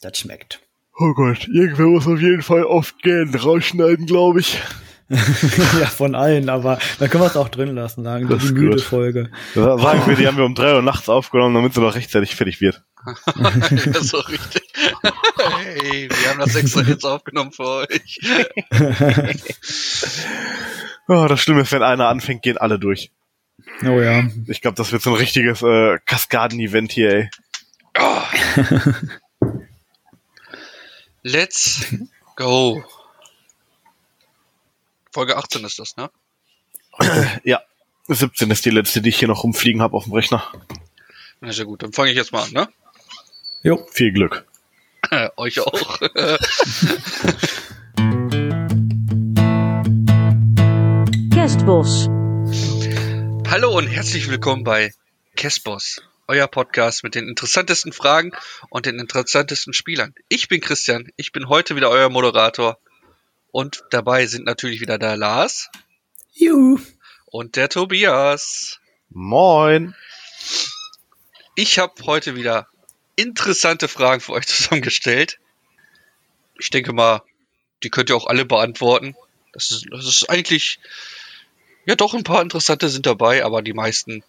Das schmeckt. Oh Gott, irgendwer muss auf jeden Fall oft gehen, rausschneiden, glaube ich. ja, von allen, aber da können wir es auch drin lassen, sagen Das die ist müde gut. Folge. Sagen wir, die haben wir um drei Uhr nachts aufgenommen, damit sie noch rechtzeitig fertig wird. ja, so richtig. hey, wir haben das extra jetzt aufgenommen für euch. Oh, das Schlimme ist, wenn einer anfängt, gehen alle durch. Oh ja. Ich glaube, das wird so ein richtiges äh, Kaskaden-Event hier, ey. Oh. Let's go. Folge 18 ist das, ne? Ja, 17 ist die letzte, die ich hier noch rumfliegen habe auf dem Rechner. Na sehr gut, dann fange ich jetzt mal an, ne? Jo. Viel Glück. Euch auch. Kerstbos. Hallo und herzlich willkommen bei Kessboss, euer Podcast mit den interessantesten Fragen und den interessantesten Spielern. Ich bin Christian, ich bin heute wieder euer Moderator und dabei sind natürlich wieder der Lars Juhu. und der Tobias. Moin. Ich habe heute wieder interessante Fragen für euch zusammengestellt. Ich denke mal, die könnt ihr auch alle beantworten. Das ist, das ist eigentlich, ja doch, ein paar interessante sind dabei, aber die meisten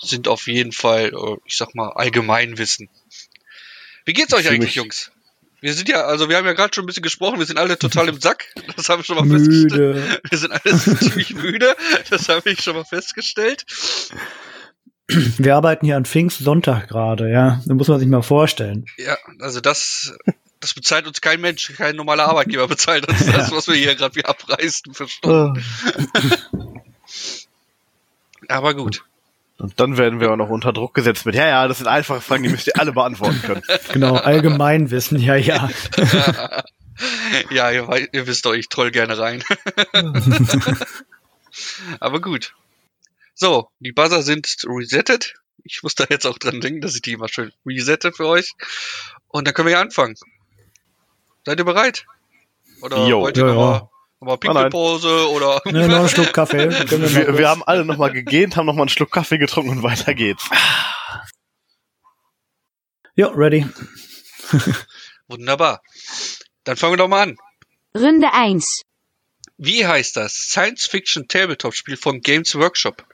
sind auf jeden Fall, äh, ich sag mal, Allgemeinwissen. Wie geht's euch eigentlich, Jungs? Wir sind ja, also wir haben ja gerade schon ein bisschen gesprochen, wir sind alle total im Sack. Das haben wir schon mal festgestellt. Müde. Wir sind alle ziemlich müde. Das habe ich schon mal festgestellt. Wir arbeiten hier an Pfingstsonntag gerade, ja. Da muss man sich mal vorstellen. Ja, also das, das bezahlt uns kein Mensch, kein normaler Arbeitgeber bezahlt uns das, was wir hier gerade wie abreißen für Stunden. Aber gut. Und dann werden wir auch noch unter Druck gesetzt mit, ja, ja, das sind einfache Fragen, die müsst ihr alle beantworten können. Genau, Allgemeinwissen, ja, ja. ja, ihr, ihr wisst doch, ich troll gerne rein. Aber gut. So, die Buzzer sind resettet. Ich muss da jetzt auch dran denken, dass ich die immer schön resette für euch. Und dann können wir ja anfangen. Seid ihr bereit? Oder Jo. wollt ihr ja. noch mal Ah. Pinkelpause oder Ne, noch einen Schluck Kaffee. Wir, Wir, wir haben alle nochmal gegähnt, haben nochmal einen Schluck Kaffee getrunken und weiter geht's. Ja, ready. Wunderbar. Dann fangen wir doch mal an. Runde 1. Wie heißt das Science-Fiction-Tabletop-Spiel von Games Workshop?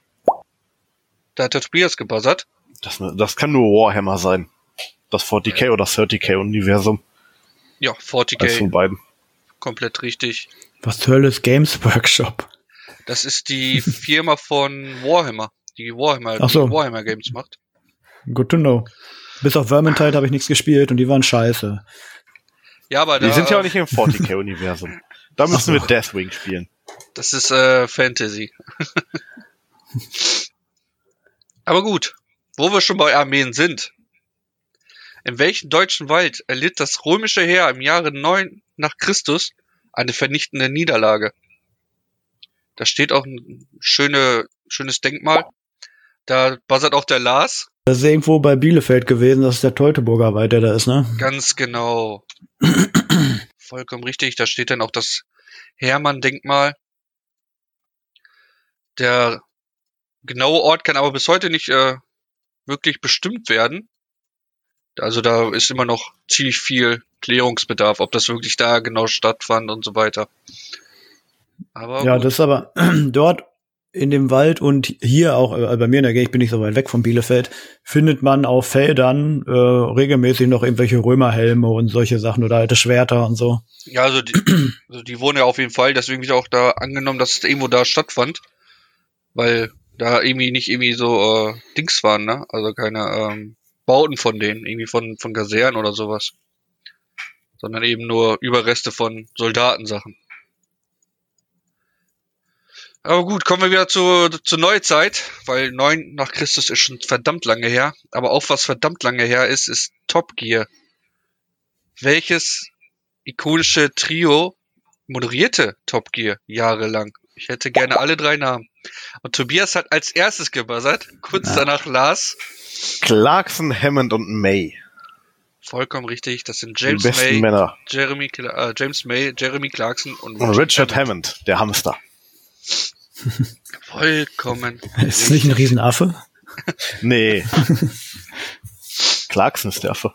Da hat der Tobias gebuzzert. Das, das kann nur Warhammer sein. Das 40k oder 30k-Universum. Ja, Eins 40k, von beiden. komplett richtig. Was zur Hölle ist Games Workshop? Das ist die Firma von Warhammer, die Warhammer, Ach so. die Warhammer Games macht. Good to know. Bis auf Vermintide habe ich nichts gespielt und die waren scheiße. Ja, aber da, Die sind ja auch nicht im 40k-Universum. Da müssen so. wir Deathwing spielen. das ist äh, Fantasy. aber gut, wo wir schon bei Armeen sind. In welchem deutschen Wald erlitt das römische Heer im Jahre 9 nach Christus eine vernichtende Niederlage? Da steht auch ein schöne, schönes Denkmal. Da buzzert auch der Lars. Das ist irgendwo bei Bielefeld gewesen, das ist der Teutoburger Wald, der da ist, ne? Ganz genau. Vollkommen richtig. Da steht dann auch das Hermann-Denkmal. Der genaue Ort kann aber bis heute nicht äh, wirklich bestimmt werden. Also da ist immer noch ziemlich viel Klärungsbedarf, ob das wirklich da genau stattfand und so weiter. Aber Ja, gut. das ist aber dort in dem Wald und hier auch äh, bei mir in der Gegend, ich bin nicht so weit weg von Bielefeld, findet man auf Feldern äh, regelmäßig noch irgendwelche Römerhelme und solche Sachen oder alte Schwerter und so. Ja, also die, also die wurden ja auf jeden Fall, deswegen ich auch da angenommen, dass es irgendwo da stattfand. Weil da irgendwie nicht irgendwie so äh, Dings waren, ne? Also keine ähm, Bauten von denen, irgendwie von, von Kasernen oder sowas. Sondern eben nur Überreste von Soldatensachen. Aber gut, kommen wir wieder zur, zur Neuzeit, weil neun nach Christus ist schon verdammt lange her. Aber auch was verdammt lange her ist, ist Top Gear. Welches ikonische Trio moderierte Top Gear jahrelang? Ich hätte gerne alle drei Namen. Und Tobias hat als erstes gebuzzert, kurz Ja. danach Lars. Clarkson, Hammond und May. Vollkommen richtig, das sind Die James besten May, Männer. Jeremy, äh, James May, Jeremy Clarkson und Und Richard Hammond, der Hamster. Vollkommen. Ist das nicht ein Riesenaffe? Nee. Clarkson ist der Affe.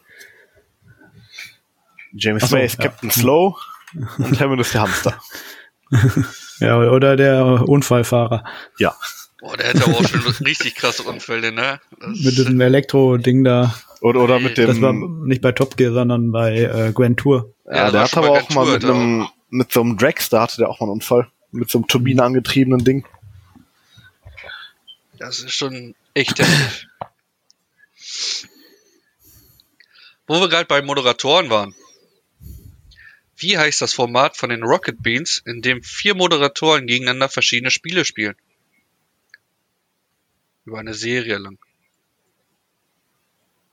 James so, May ist ja. Captain Slow und Hammond ist der Hamster. Ja, oder der Unfallfahrer Ja. Boah, der hätte aber auch schon richtig krasse Unfälle, ne? Das mit diesem Elektro-Ding da. Oder, oder mit dem. Das war nicht bei Top Gear, sondern bei äh, Grand Tour. Ja, ja, das der schon aber auch mal mit einem, mit so einem Dragster hatte der auch mal einen Unfall. Mit so einem turbinenangetriebenen Ding. Das ist schon echt heftig. Wo wir gerade bei Moderatoren waren. Wie heißt das Format von den Rocket Beans, in dem vier Moderatoren gegeneinander verschiedene Spiele spielen? Über eine Serie lang.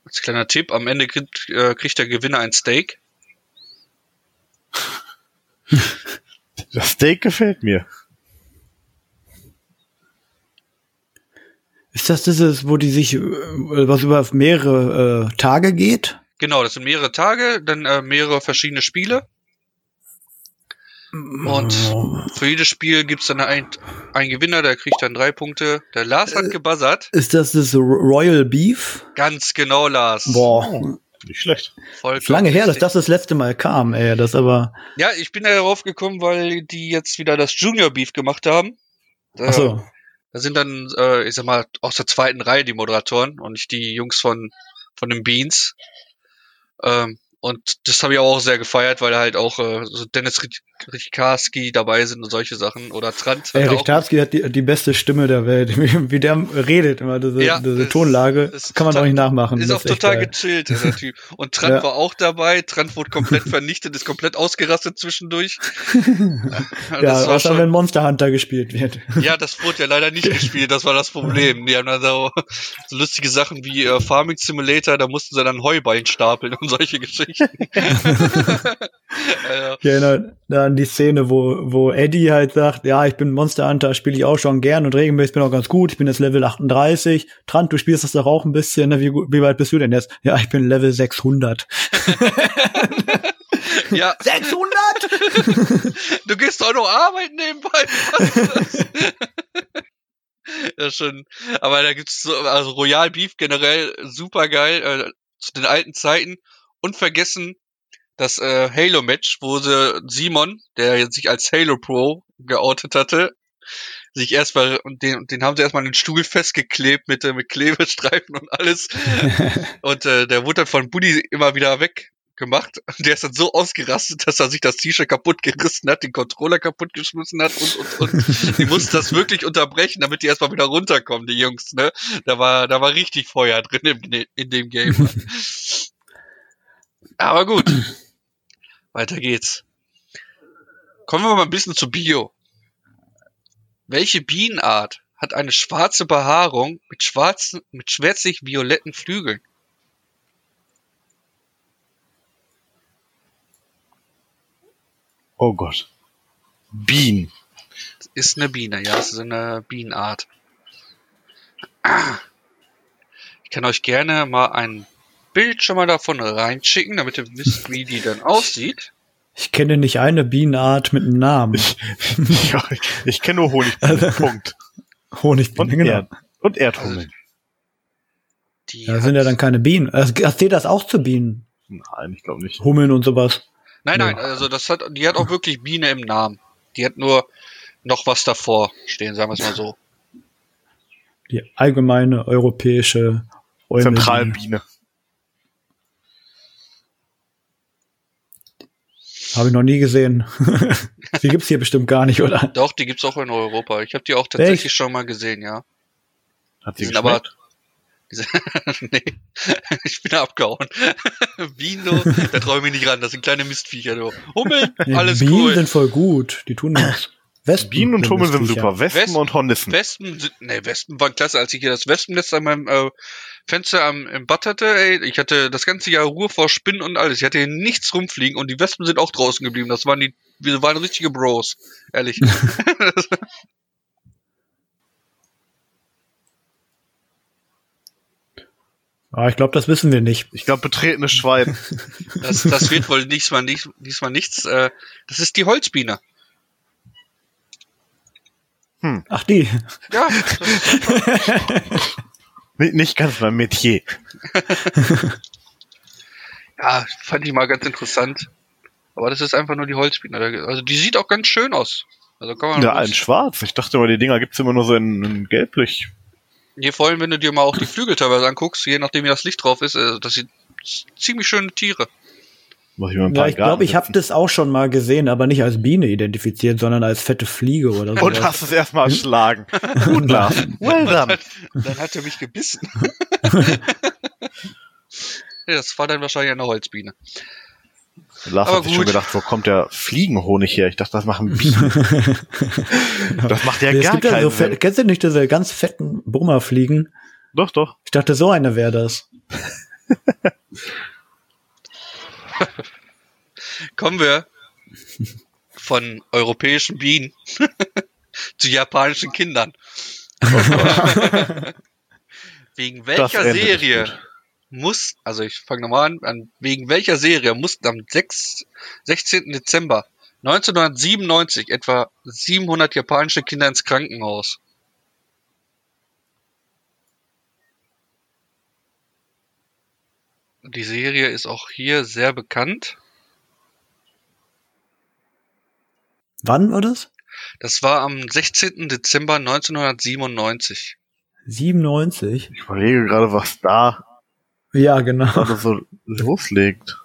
Als kleiner Tipp, am Ende kriegt, äh, kriegt der Gewinner ein Steak. Das Steak gefällt mir. Ist das dieses, wo die sich, äh, was über mehrere äh, Tage geht? Genau, das sind mehrere Tage, dann äh, mehrere verschiedene Spiele. Und für jedes Spiel gibt's dann ein, ein Gewinner, der kriegt dann drei Punkte. Der Lars hat gebuzzert. Ist das das Royal Beef? Ganz genau, Lars. Boah, Nicht schlecht. Vollkommen ist lange her, dass das das letzte Mal kam, ey. Das aber, Ja, ich bin da darauf gekommen, weil die jetzt wieder das Junior Beef gemacht haben. Da, ach so. da sind dann, äh, ich sag mal, aus der zweiten Reihe die Moderatoren und nicht die Jungs von, von den Beans. Ähm, und das habe ich auch sehr gefeiert, weil halt auch äh, so Dennis Richkarski dabei sind und solche Sachen. Oder Trant. Ey, hat auch- Richtarski hat die, die beste Stimme der Welt. Wie, wie der redet immer, diese, Ja, diese Toonlage, das ist kann man doch total- nicht nachmachen. Ist auch total geil. gechillt, der Typ. Und Trant Ja. war auch dabei. Trant wurde komplett vernichtet, ist komplett ausgerastet zwischendurch. Ja, das war außer schon, wenn Monster Hunter gespielt wird. ja, das wurde ja leider nicht gespielt, das war das Problem. Die haben dann so, so lustige Sachen wie äh, Farming Simulator, da mussten sie dann Heuballen stapeln und solche Geschichten. Äh, Ich erinnere da an die Szene, wo, wo Eddie halt sagt, ja, ich bin Monster Hunter, spiele ich auch schon gern und regelmäßig bin auch ganz gut, ich bin jetzt Level 38. Trant, du spielst das doch auch ein bisschen, ne? wie, wie weit bist du denn jetzt? Ja, ich bin Level 600. ja, 600? du gehst doch noch arbeiten nebenbei. Ja, schon. Aber da gibt's so, also Royal Beef generell super geil, äh, zu den alten Zeiten. Unvergessen das äh, Halo-Match, wo sie Simon, der jetzt sich als Halo Pro geoutet hatte, sich erstmal, und den, den haben sie erstmal an den Stuhl festgeklebt mit, äh, mit Klebestreifen und alles. und äh, der wurde dann von Buddy immer wieder weggemacht. Und der ist dann so ausgerastet, dass er sich das T-Shirt kaputt gerissen hat, den Controller kaputt geschmissen hat und, und, und. die mussten das wirklich unterbrechen, damit die erstmal wieder runterkommen, die Jungs, ne? Da war, da war richtig Feuer drin im, in dem Game. Aber gut. Weiter geht's. Kommen wir mal ein bisschen zu Bio. Welche Bienenart hat eine schwarze Behaarung mit schwarzen, mit schwärzlich-violetten Flügeln? Oh Gott. Bean. Ist eine Biene, ja, es ist eine Bienenart. Ich kann euch gerne mal ein Bild schon mal davon reinschicken, damit ihr wisst, wie die dann aussieht. Ich kenne nicht eine Bienenart mit einem Namen. ja, ich, ich kenne nur Honigbienen. Punkt. Honigbiene, Und, genau. Erd und Erdhummeln. Die Da sind ja dann keine Bienen. Also, Zählt das auch zu Bienen? Nein, ich glaube nicht. Hummeln und sowas. Nein, nein, also das hat, die hat auch wirklich Biene im Namen. Die hat nur noch was davor stehen, sagen wir es mal so. Die allgemeine europäische Eumel- Zentralbiene. Habe ich noch nie gesehen. die gibt's hier bestimmt gar nicht, oder? Doch, die gibt's auch in Europa. Ich habe die auch tatsächlich schon mal gesehen, ja. Hat Die sie sind aber. nee, ich bin abgehauen. Vino, da träume ich nicht ran. Das sind kleine Mistviecher. Du. Hummeln, Nee, alles Bienen cool. sind voll gut. Die tun das. Wespen Bienen und Hummeln sind super. Wespen Wespen- und Hornissen. Wespen sind, nee, Wespen waren klasse, als ich hier das Wespennest an meinem äh, Fenster am, im Bad hatte, ey, ich hatte das ganze Jahr Ruhe vor Spinnen und alles. Ich hatte hier nichts rumfliegen und die Wespen sind auch draußen geblieben. Das waren die, wir waren richtige Bros, ehrlich. Ah, ich glaube, das wissen wir nicht. Ich glaube, betretenes Schwein. Das, das wird wohl diesmal, nicht, diesmal nichts. Äh, das ist die Holzbiene. Ach, die. Ja, Nicht, ganz mein Metier. Ja, fand ich mal ganz interessant. Aber das ist einfach nur die Holzbiene. Also die sieht auch ganz schön aus. Also kann man Ja, in schwarz. Ich dachte immer, die Dinger gibt's immer nur so in, in gelblich. Je vor allem, wenn du dir mal auch die Flügel teilweise anguckst, je nachdem wie das Licht drauf ist, äh, das sind ziemlich schöne Tiere. Muss ich ein Ja, ich glaube, ich habe das auch schon mal gesehen, aber nicht als Biene identifiziert, sondern als fette Fliege oder so. Und hast es erstmal erschlagen. Gut, Lars. Well done. Dann hat er mich gebissen. ja, das war dann wahrscheinlich eine Holzbiene. Lars Aber hat sich schon gut. gedacht, wo kommt der Fliegenhonig her? Ich dachte, das machen Bienen. das macht ja es gar keinen so Sinn. fett, kennst du nicht diese ganz fetten Brummerfliegen? Doch, doch. Ich dachte, so eine wäre das. Kommen wir von europäischen Bienen zu japanischen Kindern. Wegen welcher Serie gut. muss, also ich fange nochmal an, an, wegen welcher Serie mussten am 6, 16. Dezember 1997 etwa 700 japanische Kinder ins Krankenhaus? Die Serie ist auch hier sehr bekannt. Wann war das? Das war am 16. Dezember 1997. 97? Ich überlege gerade, was da Ja, genau. gerade so loslegt.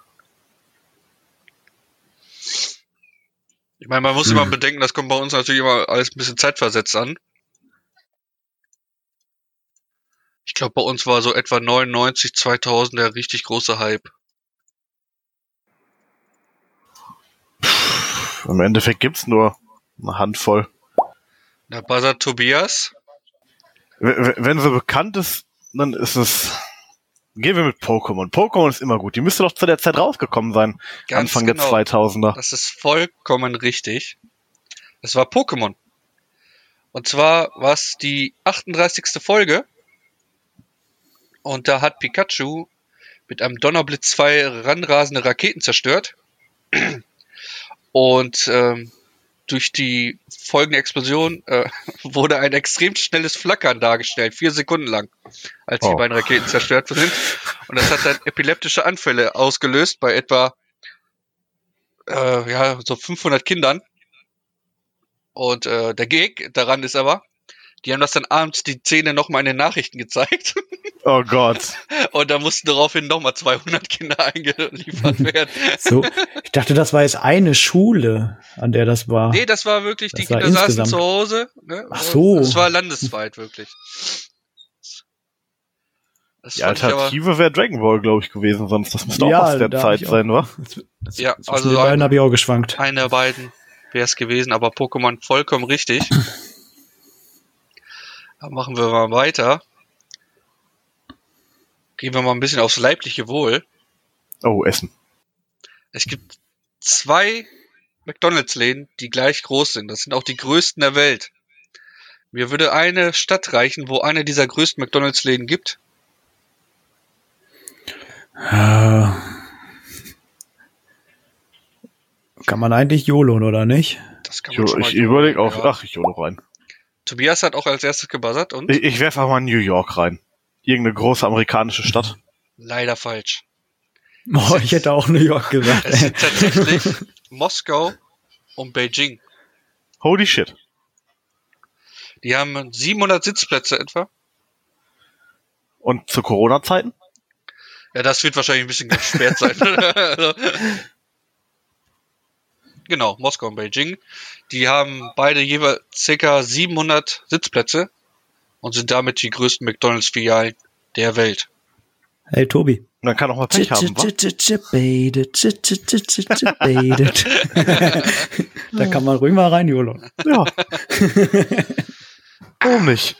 Ich meine, man muss immer bedenken, das kommt bei uns natürlich immer alles ein bisschen zeitversetzt an. Ich glaube, bei uns war so etwa 99, 2000 der richtig große Hype. Im Endeffekt gibt's nur eine Handvoll. Der Buzzer Tobias. Wenn sie bekannt ist, dann ist es. Gehen wir mit Pokémon. Pokémon ist immer gut. Die müsste doch zu der Zeit rausgekommen sein. Ganz Anfang genau. der 2000er. Das ist vollkommen richtig. Es war Pokémon. Und zwar war es die 38. Folge. Und da hat Pikachu mit einem Donnerblitz zwei ranrasende Raketen zerstört. Und ähm, durch die folgende Explosion äh, wurde ein extrem schnelles Flackern dargestellt, vier Sekunden lang, als die Oh. beiden Raketen zerstört sind. Und das hat dann epileptische Anfälle ausgelöst bei etwa äh, ja, so 500 Kindern. Und äh, der Gag daran ist aber, die haben das dann abends die Szene nochmal in den Nachrichten gezeigt. Oh Gott. Und da mussten daraufhin nochmal 200 Kinder eingeliefert werden. So, ich dachte, das war jetzt eine Schule, an der das war. Nee, das war wirklich, die Das war Kinder saßen insgesamt. zu Hause. Ne? Ach so. Das war landesweit, wirklich. Das Die Alternative wäre Dragon Ball, glaube ich, gewesen, sonst das müsste auch Ja, aus der Zeit sein, wa? Ja, also den beiden habe ich auch geschwankt. einer der beiden wäre es gewesen, aber Pokémon vollkommen richtig. Dann machen wir mal weiter. Gehen wir mal ein bisschen aufs leibliche Wohl. Oh, Essen. Es gibt zwei McDonalds-Läden, die gleich groß sind. Das sind auch die größten der Welt. Mir würde eine Stadt reichen, wo eine dieser größten McDonalds-Läden gibt. Äh, kann man eigentlich YOLOn, oder nicht? Das kann Ich, man schon mal ich überlege auch, ja. ach, ich hole rein. Tobias hat auch als erstes gebuzzert und Ich, ich werfe mal New York rein. Irgendeine große amerikanische Stadt. leider falsch. Oh, ich hätte auch New York gesagt. Es sind tatsächlich Moskau und Beijing. Holy shit. Die haben 700 Sitzplätze etwa. Und zu Corona-Zeiten? Ja, das wird wahrscheinlich ein bisschen gesperrt sein. Also, genau, Moskau und Beijing. Die haben beide jeweils ca. 700 Sitzplätze und sind damit die größten McDonalds-Filialen der Welt. Hey, Tobi. Man kann auch mal Pech haben, da kann man ruhig mal rein, YOLO. Ja. Nicht?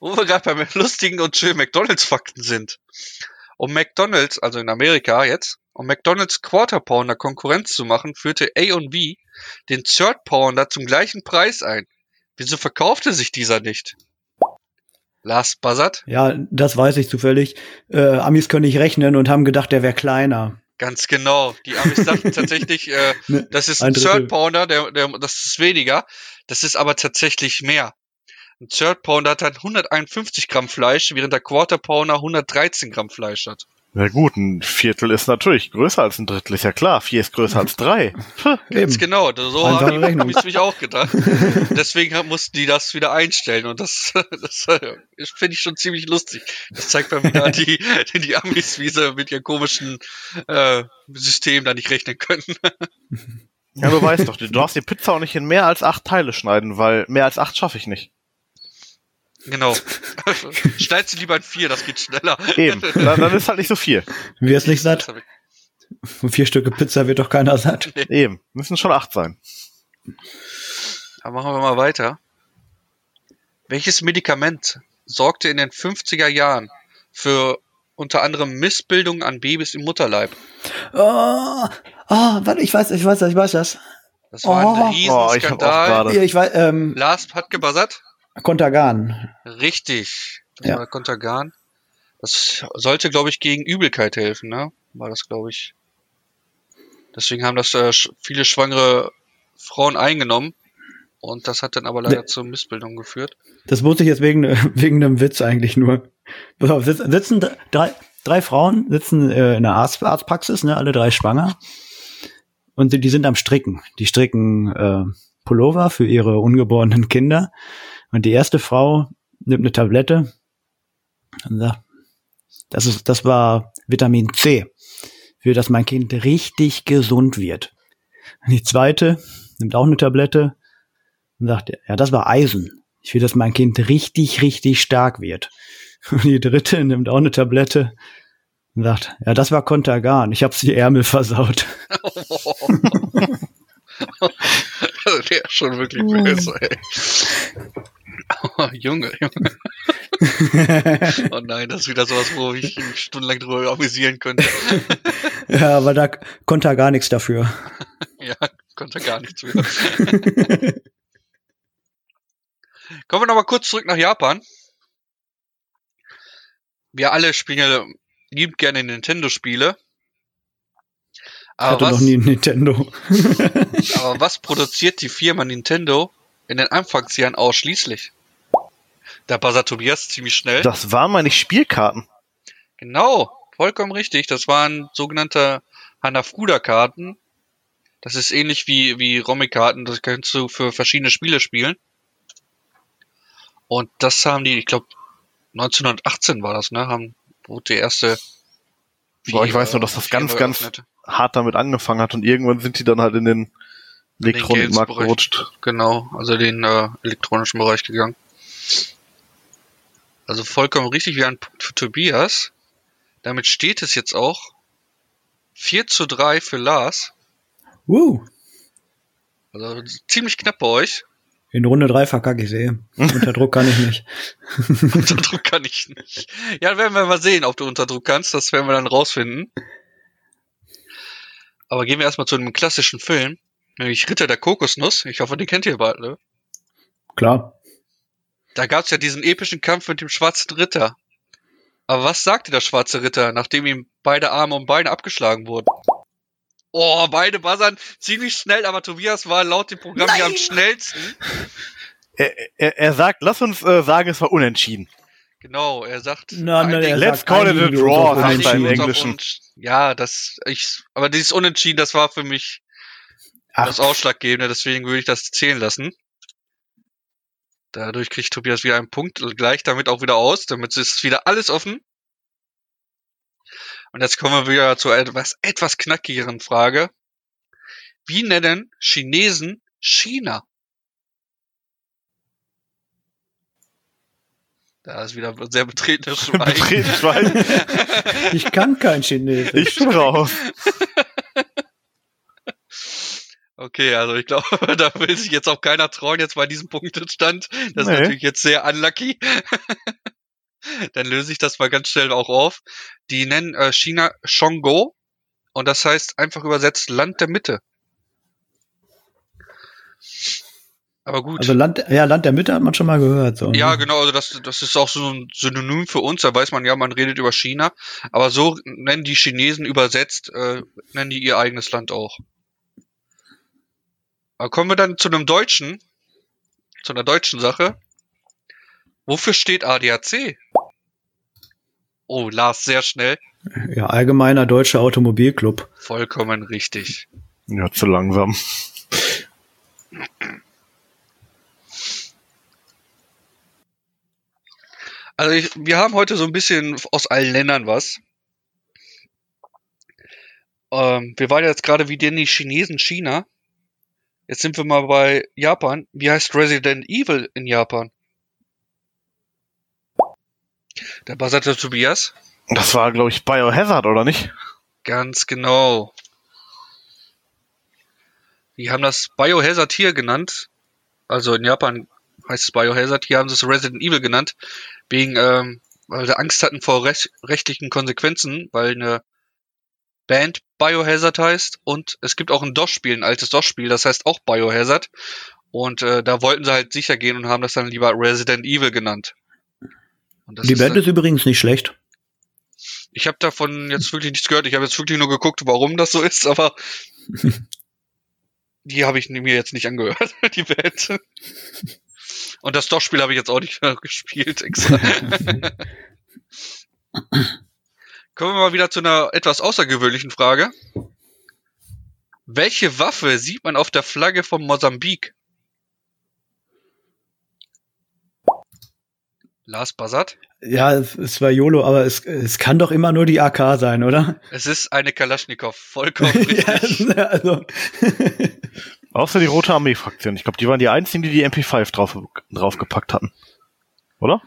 Wo wir gerade bei lustigen und schönen McDonalds-Fakten sind. Um McDonalds, also in Amerika jetzt, um McDonalds Quarter Pounder Konkurrenz zu machen, führte A&B den Third Pounder zum gleichen Preis ein. Wieso verkaufte sich dieser nicht? Last Buzzard? Ja, das weiß ich zufällig. Äh, Amis können nicht rechnen und haben gedacht, der wäre kleiner. Ganz genau. Die Amis dachten tatsächlich, äh, Ne, das ist ein ein. Third Pounder, der, der, das ist weniger. Das ist aber tatsächlich mehr. Ein Third Pounder hat halt 151 Gramm Fleisch, während der Quarter Pounder 113 Gramm Fleisch hat. Na gut, ein Viertel ist natürlich größer als ein Drittel, ist ja klar. Vier ist größer als drei. Puh. Ganz genau, so habe ich ich's mich auch gedacht. Deswegen mussten die das wieder einstellen und das, das äh, finde ich schon ziemlich lustig. Das zeigt mal wieder die, die Amis, wie sie mit ihrem komischen äh, System da nicht rechnen können. Ja, du weißt doch, du darfst die Pizza auch nicht in mehr als acht Teile schneiden, weil mehr als acht schaffe ich nicht. Genau. Schneid sie lieber in vier, das geht schneller. Eben, dann, dann ist halt nicht so viel. Wer ist nicht satt? Von vier Stücke Pizza wird doch keiner satt. Eben, müssen schon acht sein. Aber machen wir mal weiter. Welches Medikament sorgte in den 50er Jahren für unter anderem Missbildungen an Babys im Mutterleib? Oh, oh, warte, ich weiß, ich weiß, das, ich weiß das. Das war Oh. ein Oh, ich hab auch Riesenskandal. gerade. Ja, ich weiß, ähm, Lars hat gebuzzert. Kontergan. Richtig. Das Ja. war Contergan. Das sollte, glaube ich, gegen Übelkeit helfen, ne? War das, glaube ich. Deswegen haben das äh, viele schwangere Frauen eingenommen. Und das hat dann aber leider Ne. zur Missbildung geführt. Das wusste ich jetzt wegen, wegen einem Witz eigentlich nur. Pass auf, sitz- sitzen dr- drei, drei Frauen, sitzen äh, in der Arzt, Arztpraxis, ne, alle drei schwanger. Und die, die sind am Stricken. Die stricken äh, Pullover für ihre ungeborenen Kinder. Und die erste Frau nimmt eine Tablette und sagt, das ist, das war Vitamin C, für das mein Kind richtig gesund wird. Und die zweite nimmt auch eine Tablette und sagt, ja, das war Eisen. Ich will, dass mein Kind richtig, richtig stark wird. Und die dritte nimmt auch eine Tablette und sagt, ja, das war Contergan. Ich hab's die Ärmel versaut. Der ist schon wirklich böse, ey. Oh, Junge, Junge. Oh nein, das ist wieder sowas, wo ich mich stundenlang drüber amüsieren könnte. ja, aber da konnte er gar nichts dafür. Ja, konnte gar nichts für. Kommen wir noch mal kurz zurück nach Japan. Wir alle spielen ja liebend gerne Nintendo-Spiele. Ich Aber hatte was, noch nie Nintendo. aber was produziert die Firma Nintendo in den Anfangsjahren ausschließlich? Da buzzert Tobias ziemlich schnell. Das waren meine Spielkarten. Genau, vollkommen richtig. Das waren sogenannte Hanafuda-Karten. Das ist ähnlich wie, wie Romy-Karten. Das kannst du für verschiedene Spiele spielen. Und das haben die, ich glaube, 1918 war das, ne? Haben, wurde die erste. Boah, ich weiß nur, dass das Firma ganz, ganz hart damit angefangen hat und irgendwann sind die dann halt in den Elektronikmarkt gerutscht. Genau, also den äh, elektronischen Bereich gegangen. Also vollkommen richtig wie ein Punkt für Tobias. Damit steht es jetzt auch 4 zu 3 für Lars. uh, Also ziemlich knapp bei euch. in Runde drei verkacke ich sehe. Unter Druck kann ich nicht. Unter Druck kann ich nicht. Ja, werden wir mal sehen, ob du unter Druck kannst. Das werden wir dann rausfinden. Aber gehen wir erstmal zu einem klassischen Film. Nämlich Ritter der Kokosnuss. Ich hoffe, den kennt ihr bald, ne? Klar. Da gab's ja diesen epischen Kampf mit dem schwarzen Ritter. Aber was sagte der schwarze Ritter, nachdem ihm beide Arme und Beine abgeschlagen wurden? Oh, beide buzzern ziemlich schnell, aber Tobias war laut dem Programm hier am schnellsten. Er, er, er sagt, lass uns äh, sagen, es war unentschieden. Genau, er sagt. Na, na, einigen- er Let's sagt call it a draw, sagt er im Englischen. Ja, das, ich, aber dieses Unentschieden, das war für mich Ach. das Ausschlaggebende, deswegen würde ich das zählen lassen. Dadurch kriegt Tobias wieder einen Punkt und gleicht damit auch wieder aus, damit ist wieder alles offen. Und jetzt kommen wir wieder zu etwas, etwas knackigeren Frage. Wie nennen Chinesen China? Da ist wieder sehr betretenes Schweigen. Betreten Schwein. Ich kann kein Chinesisch. Ich bin raus. Okay, also ich glaube, da will sich jetzt auch keiner trauen, jetzt bei diesem Punktestand. Das Nee. ist natürlich jetzt sehr unlucky. Dann löse ich das mal ganz schnell auch auf. Die nennen äh, China Shongo und das heißt einfach übersetzt Land der Mitte. Aber gut. Also Land, ja, Land der Mitte hat man schon mal gehört. So. Ja, genau, also das, das ist auch so ein Synonym für uns, da weiß man ja, man redet über China, aber so nennen die Chinesen übersetzt, äh, nennen die ihr eigenes Land auch. Aber kommen wir dann zu einem deutschen, zu einer deutschen Sache. Wofür steht ADAC? Oh, Lars, sehr schnell. Ja, allgemeiner deutscher Automobilclub. Vollkommen richtig. Ja, zu langsam. Also ich, wir haben heute so ein bisschen aus allen Ländern was. Ähm, wir waren jetzt gerade wie denn die Chinesen China. Jetzt sind wir mal bei Japan. Wie heißt Resident Evil in Japan? Der buzzerte Tobias. Das war, glaube ich, Biohazard, oder nicht? Ganz genau. Die haben das Biohazard hier genannt. Also in Japan heißt es Biohazard. Hier haben sie es Resident Evil genannt. Wegen, ähm, weil sie Angst hatten vor rech rechtlichen Konsequenzen, weil eine Band Biohazard heißt und es gibt auch ein DOS-Spiel, ein altes DOS-Spiel, das heißt auch Biohazard. Und äh, da wollten sie halt sicher gehen und haben das dann lieber Resident Evil genannt. Die Band ist übrigens nicht schlecht. Ich habe davon jetzt wirklich nichts gehört. Ich habe jetzt wirklich nur geguckt, warum das so ist, aber die habe ich mir jetzt nicht angehört, die Band. Und das DOS-Spiel habe ich jetzt auch nicht gespielt. Extra. Kommen wir mal wieder zu einer etwas außergewöhnlichen Frage. Welche Waffe sieht man auf der Flagge von Mosambik? Lars Bassat? Ja, es, war YOLO, aber es, es kann doch immer nur die AK sein, oder? Es ist eine Kalaschnikow. Vollkommen richtig. ja, also, Außer die Rote Armee-Fraktion. Ich glaube, die waren die einzigen, die die MP5 drauf, draufgepackt hatten. Oder?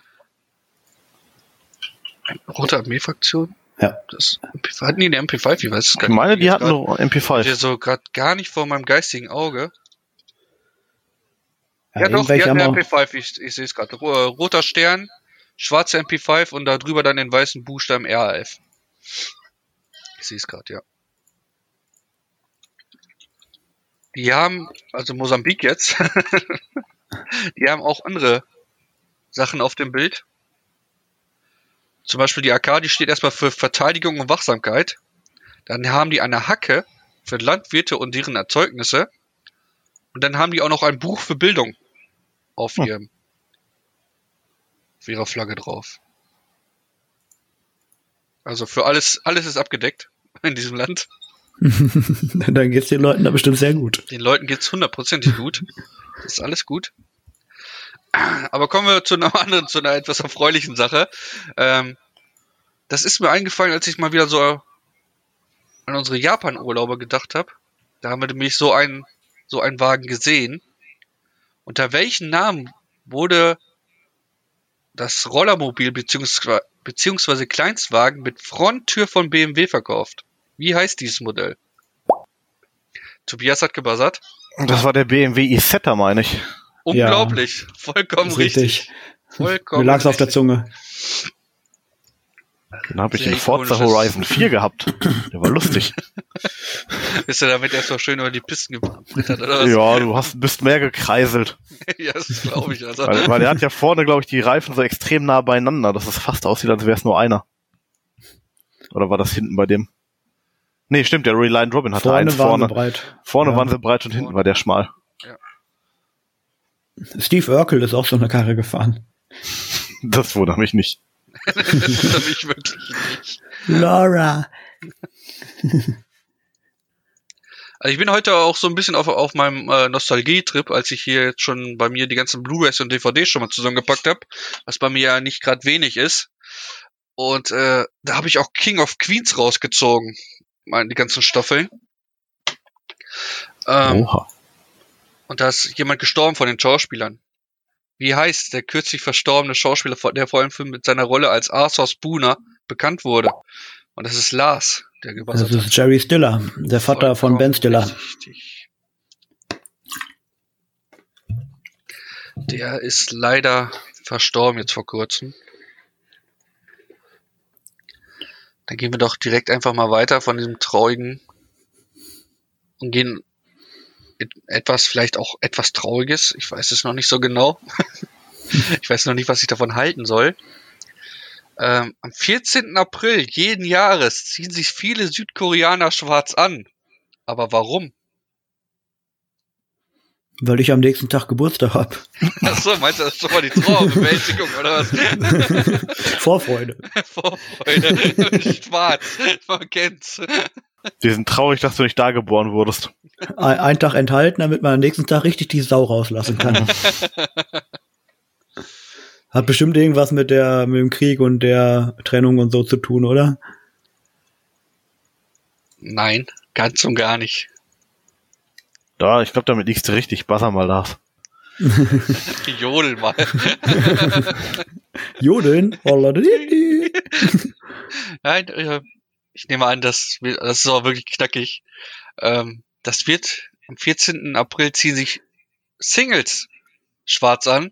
Rote Armee-Fraktion? Ja. Das MP5, hatten die eine MP5? Ich weiß es gar Ich meine, nicht. die hatten nur MP5. Hier so gerade gar nicht vor meinem geistigen Auge. Ja, Ja, doch, die hatten eine haben auch- MP5, ich, ich sehe es gerade. Äh, Roter Stern, schwarze MP5 und da drüber dann den weißen Buchstaben RAF. Ich sehe es gerade, ja. Die haben, also Mosambik jetzt, die haben auch andere Sachen auf dem Bild. Zum Beispiel die AK, die steht erstmal für Verteidigung und Wachsamkeit. Dann haben die eine Hacke für Landwirte und deren Erzeugnisse. Und dann haben die auch noch ein Buch für Bildung auf Hm. ihrem auf ihrer Flagge drauf. Also für alles, alles ist abgedeckt in diesem Land. Dann geht's den Leuten da bestimmt sehr gut. Den Leuten geht's hundertprozentig gut. Das ist alles gut. Aber kommen wir zu einer anderen, zu einer etwas erfreulichen Sache. Ähm, das ist mir eingefallen, als ich mal wieder so an unsere Japan-Urlaube gedacht habe. Da haben wir nämlich so einen, so einen Wagen gesehen. Unter welchen Namen wurde das Rollermobil beziehungsweise, beziehungsweise Kleinstwagen mit Fronttür von BMW verkauft? Wie heißt dieses Modell? Tobias hat gebuzzert. Das war der BMW Isetta, meine ich. Unglaublich. Vollkommen Ist richtig. Mir Vollkommen lag's auf der richtig. Zunge. Den habe ich Sehr in Forza Horizon 4 gehabt. Der war lustig. Bist du damit erst so schön über die Pisten gebrettert, oder was? ja, du hast, bist mehr gekreiselt. ja das glaube ich. Also. Weil, weil der hat ja vorne, glaube ich, die Reifen so extrem nah beieinander, dass es fast aussieht, als wäre es nur einer. Oder war das hinten bei dem? Nee, stimmt, der Reliant Robin hatte Vorne eins waren vorne. sie breit. Vorne Ja. waren sie breit und hinten war der schmal. Steve Urkel ist auch so eine Karre gefahren. Das wundert mich nicht. das ist mich wirklich nicht. Laura. Also ich bin heute auch so ein bisschen auf, auf meinem äh, Nostalgie-Trip, als ich hier jetzt schon bei mir die ganzen Blu-rays und DVDs schon mal zusammengepackt habe, was bei mir ja nicht gerade wenig ist. Und äh, da habe ich auch King of Queens rausgezogen, meine die ganzen Staffeln. Ähm, Oha. Und da ist jemand gestorben von den Schauspielern. Wie heißt der kürzlich verstorbene Schauspieler, der vor allem mit seiner Rolle als Arthur Spooner bekannt wurde? Und das ist Lars, der Das gebuzzert hat. ist Jerry Stiller, der Vater von Ben Stiller. Richtig. Der ist leider verstorben jetzt vor kurzem. Dann gehen wir doch direkt einfach mal weiter von diesem traurigen und gehen etwas, vielleicht auch etwas Trauriges. Ich weiß es noch nicht so genau. ich weiß noch nicht, was ich davon halten soll. Ähm, am 14. April jeden Jahres ziehen sich viele Südkoreaner schwarz an. Aber warum? Weil ich am nächsten Tag Geburtstag hab. Achso, meinst du, das ist schon mal die Trauerbewältigung, oder was? Vorfreude. Vorfreude. Schwarz. Man kennt's. Wir sind traurig, dass du nicht da geboren wurdest. Ein, einen Tag enthalten, damit man am nächsten Tag richtig die Sau rauslassen kann. Hat bestimmt irgendwas mit der, mit dem Krieg und der Trennung und so zu tun, oder? Nein, ganz und gar nicht. Da, ich glaube, damit liegst du richtig. Basser mal das. Jodel mal. Jodeln. Nein, äh, ich nehme an, das, das ist auch wirklich knackig. Ähm, das wird am 14. April ziehen sich Singles schwarz an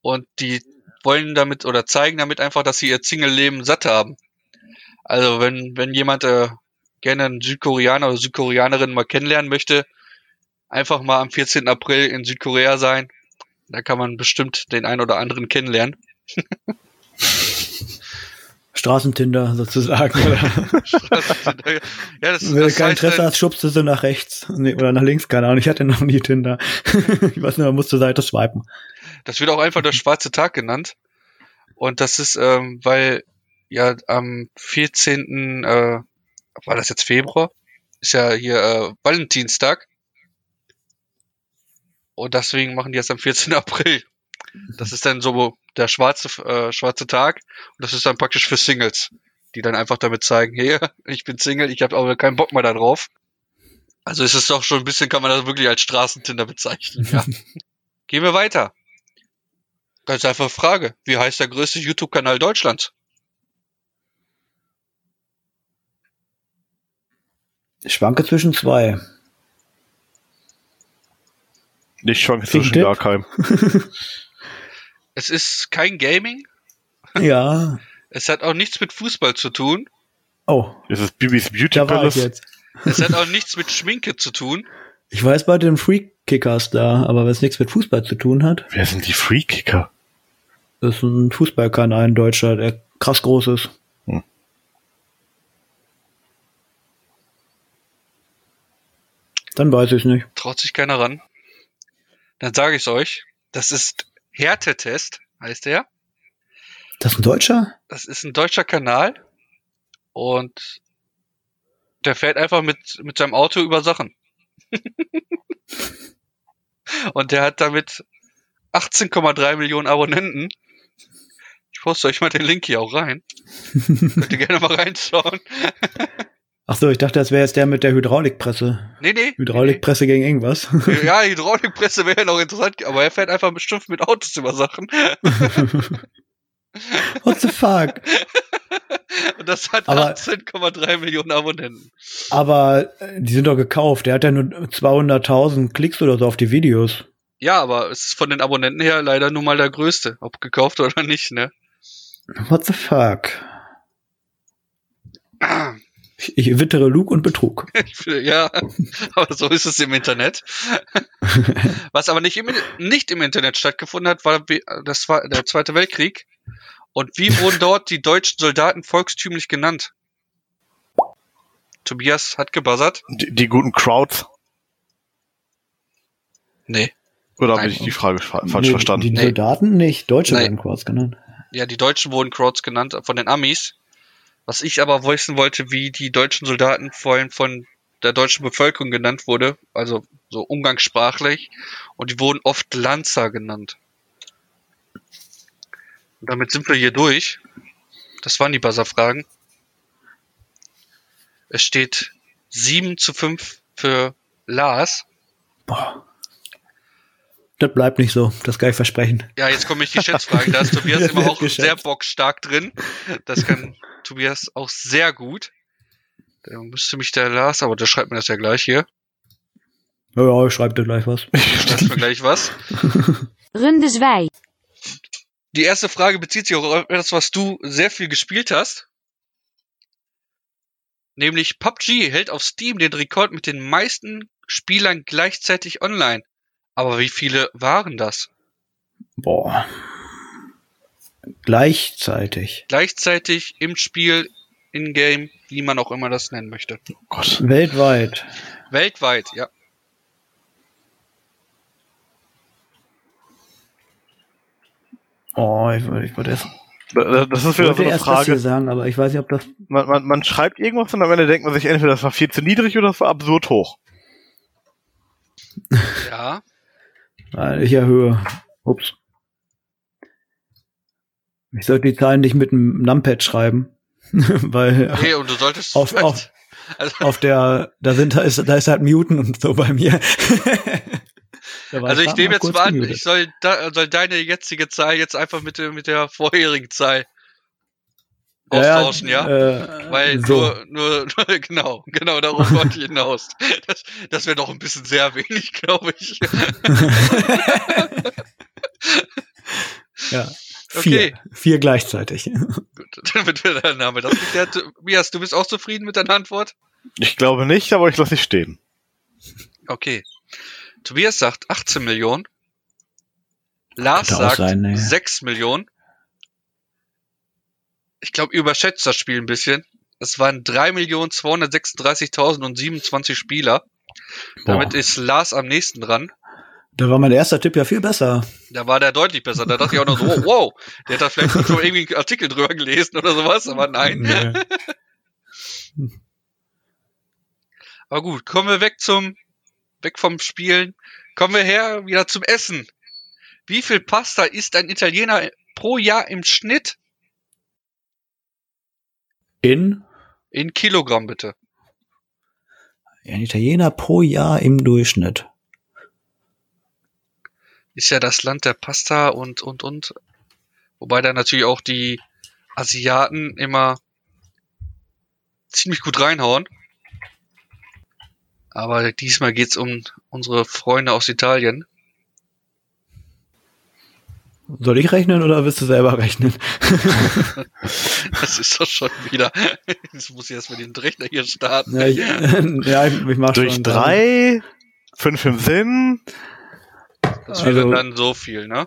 und die wollen damit oder zeigen damit einfach, dass sie ihr Single-Leben satt haben. Also wenn, wenn jemand äh, gerne einen Südkoreaner oder Südkoreanerin mal kennenlernen möchte, einfach mal am 14. April in Südkorea sein. Da kann man bestimmt den einen oder anderen kennenlernen. Straßentinder sozusagen. Oder? ja, das, Wenn du kein Interesse äh, hast, schubst du sie nach rechts. Nee, oder nach links, keine Ahnung. Ich hatte noch nie Tinder. ich weiß nicht, man muss zur Seite swipen. Das wird auch einfach der schwarze Tag genannt. Und das ist, ähm, weil ja am 14. Äh, war das jetzt Februar? Ist ja hier äh, Valentinstag. Und deswegen machen die das am 14. April. Das ist dann so der schwarze, äh, schwarze Tag. Und das ist dann praktisch für Singles, die dann einfach damit zeigen, hier, ich bin Single, ich habe aber keinen Bock mehr da drauf. Also ist es doch schon ein bisschen, kann man das wirklich als Straßentinder bezeichnen, ja. Gehen wir weiter. Ganz einfache Frage. Wie heißt der größte YouTube-Kanal Deutschlands? Ich schwanke zwischen zwei. Ich schwanke zwischen gar keinem. Es ist kein Gaming. Ja. Es hat auch nichts mit Fußball zu tun. Oh, Es ist Bibis Beauty da war ich Palace. jetzt. Es hat auch nichts mit Schminke zu tun. Ich weiß bei den Free Kickers da, aber wenn es nichts mit Fußball zu tun hat, Wer sind die Freekicker? ist ein Fußballkanal in Deutschland, der krass groß ist. Hm. Dann weiß ich nicht. Traut sich keiner ran. Dann sage ich es euch. Das ist Härtetest, heißt er. Das ist ein Deutscher? Das ist ein deutscher Kanal. Und der fährt einfach mit, mit seinem Auto über Sachen. und der hat damit 18,3 Millionen Abonnenten. Ich poste euch mal den Link hier auch rein. Könnt ihr gerne mal reinschauen. Ach so, ich dachte, das wäre jetzt der mit der Hydraulikpresse. Nee, nee. Hydraulikpresse gegen irgendwas. Nee. Ja, Hydraulikpresse wäre noch interessant, aber er fährt einfach bestimmt mit Autos über Sachen. What the fuck? Und das hat Aber- 18,3 Millionen Abonnenten. Aber äh, die sind doch gekauft. Der hat ja nur 200.000 Klicks oder so auf die Videos. Ja, aber es ist von den Abonnenten her leider nur mal der größte. Ob gekauft oder nicht, ne? What the fuck? Ich, ich wittere Lug und Betrug. ja, aber so ist es im Internet. Was aber nicht im, nicht im Internet stattgefunden hat, war das war der Zweite Weltkrieg. Und wie wurden dort die deutschen Soldaten volkstümlich genannt? Tobias hat gebuzzert. Die, die guten Crowds. Nee. Oder habe ich die Frage fa- falsch Nee, verstanden? Die Nee. Soldaten nicht. Deutsche Nee. werden kurz genannt. Ja, die Deutschen wurden Crowds genannt von den Amis. Was ich aber wissen wollte, wie die deutschen Soldaten vor allem von der deutschen Bevölkerung genannt wurde, also so umgangssprachlich, und die wurden oft Lanzer genannt. Und damit sind wir hier durch. Das waren die Buzzer-Fragen. Es steht 7 zu 5 für Lars. Boah. Das bleibt nicht so. Das kann ich versprechen. Ja, jetzt komme ich die Schätzfragen. Da ist Tobias immer auch geschätzt? sehr bockstark drin. Das kann Tobias auch sehr gut. Da müsste mich der Lars, aber der schreibt mir das ja gleich hier. Ja, ja, ich schreibe dir gleich was. Schreibt mir gleich was. Runde 2. Die erste Frage bezieht sich auch auf etwas, was du sehr viel gespielt hast. Nämlich PUBG hält auf Steam den Rekord mit den meisten Spielern gleichzeitig online. Aber wie viele waren das? Boah. Gleichzeitig. Gleichzeitig im Spiel, in-game, wie man auch immer das nennen möchte. Oh Gott. Weltweit. Weltweit, ja. Oh, ich, ich würde jetzt. Das ist wieder so eine Frage. Das sagen, aber ich weiß nicht, ob das. Man, man, man schreibt irgendwas und am Ende denkt man sich entweder, das war viel zu niedrig oder das war absurd hoch. Ja. Nein, ich erhöhe. Ups. Ich sollte die Zahlen nicht mit einem Numpad schreiben, weil Nee, und du solltest. Auf- auf- also, auf der, da sind, da ist, da ist halt Muten und so bei mir. Also ich nehme jetzt mal an, gemutet. ich soll, da, soll deine jetzige Zahl jetzt einfach mit, der- mit der vorherigen Zahl austauschen, ja? Äh, Weil so. nur, nur, nur, genau, genau darauf wollte ich hinaus. Das, das wäre doch ein bisschen sehr wenig, glaube ich. ja. Vier. Okay. Vier gleichzeitig. Gut, damit wir dann haben wir das geklärt. Tobias, du bist auch zufrieden mit deiner Antwort? Ich glaube nicht, aber ich lasse dich stehen. Okay. Tobias sagt 18 Millionen. Lars sagt sein, ne. 6 Millionen. Ich glaube, ihr überschätzt das Spiel ein bisschen. Es waren 3.236.027 Spieler. Damit Boah. ist Lars am nächsten dran. Da war mein erster Tipp ja viel besser. Da war der deutlich besser. Da dachte ich auch noch so, wow, wow, der hat da vielleicht schon irgendwie einen Artikel drüber gelesen oder sowas, aber nein. Nee. Aber gut, kommen wir weg zum, weg vom Spielen. Kommen wir her wieder zum Essen. Wie viel Pasta isst ein Italiener pro Jahr im Schnitt? In In Kilogramm bitte. ein Italiener pro Jahr im Durchschnitt. Ist ja das Land der Pasta und, und, und. Wobei da natürlich auch die Asiaten immer ziemlich gut reinhauen. Aber diesmal geht's um unsere Freunde aus Italien. Soll ich rechnen oder willst du selber rechnen? Das ist doch schon wieder. Jetzt muss ich erstmal den Rechner hier starten. ja, ich, ja, ich, ich mach Durch schon. drei, fünf im Sinn. Das wäre Also- dann so viel, ne?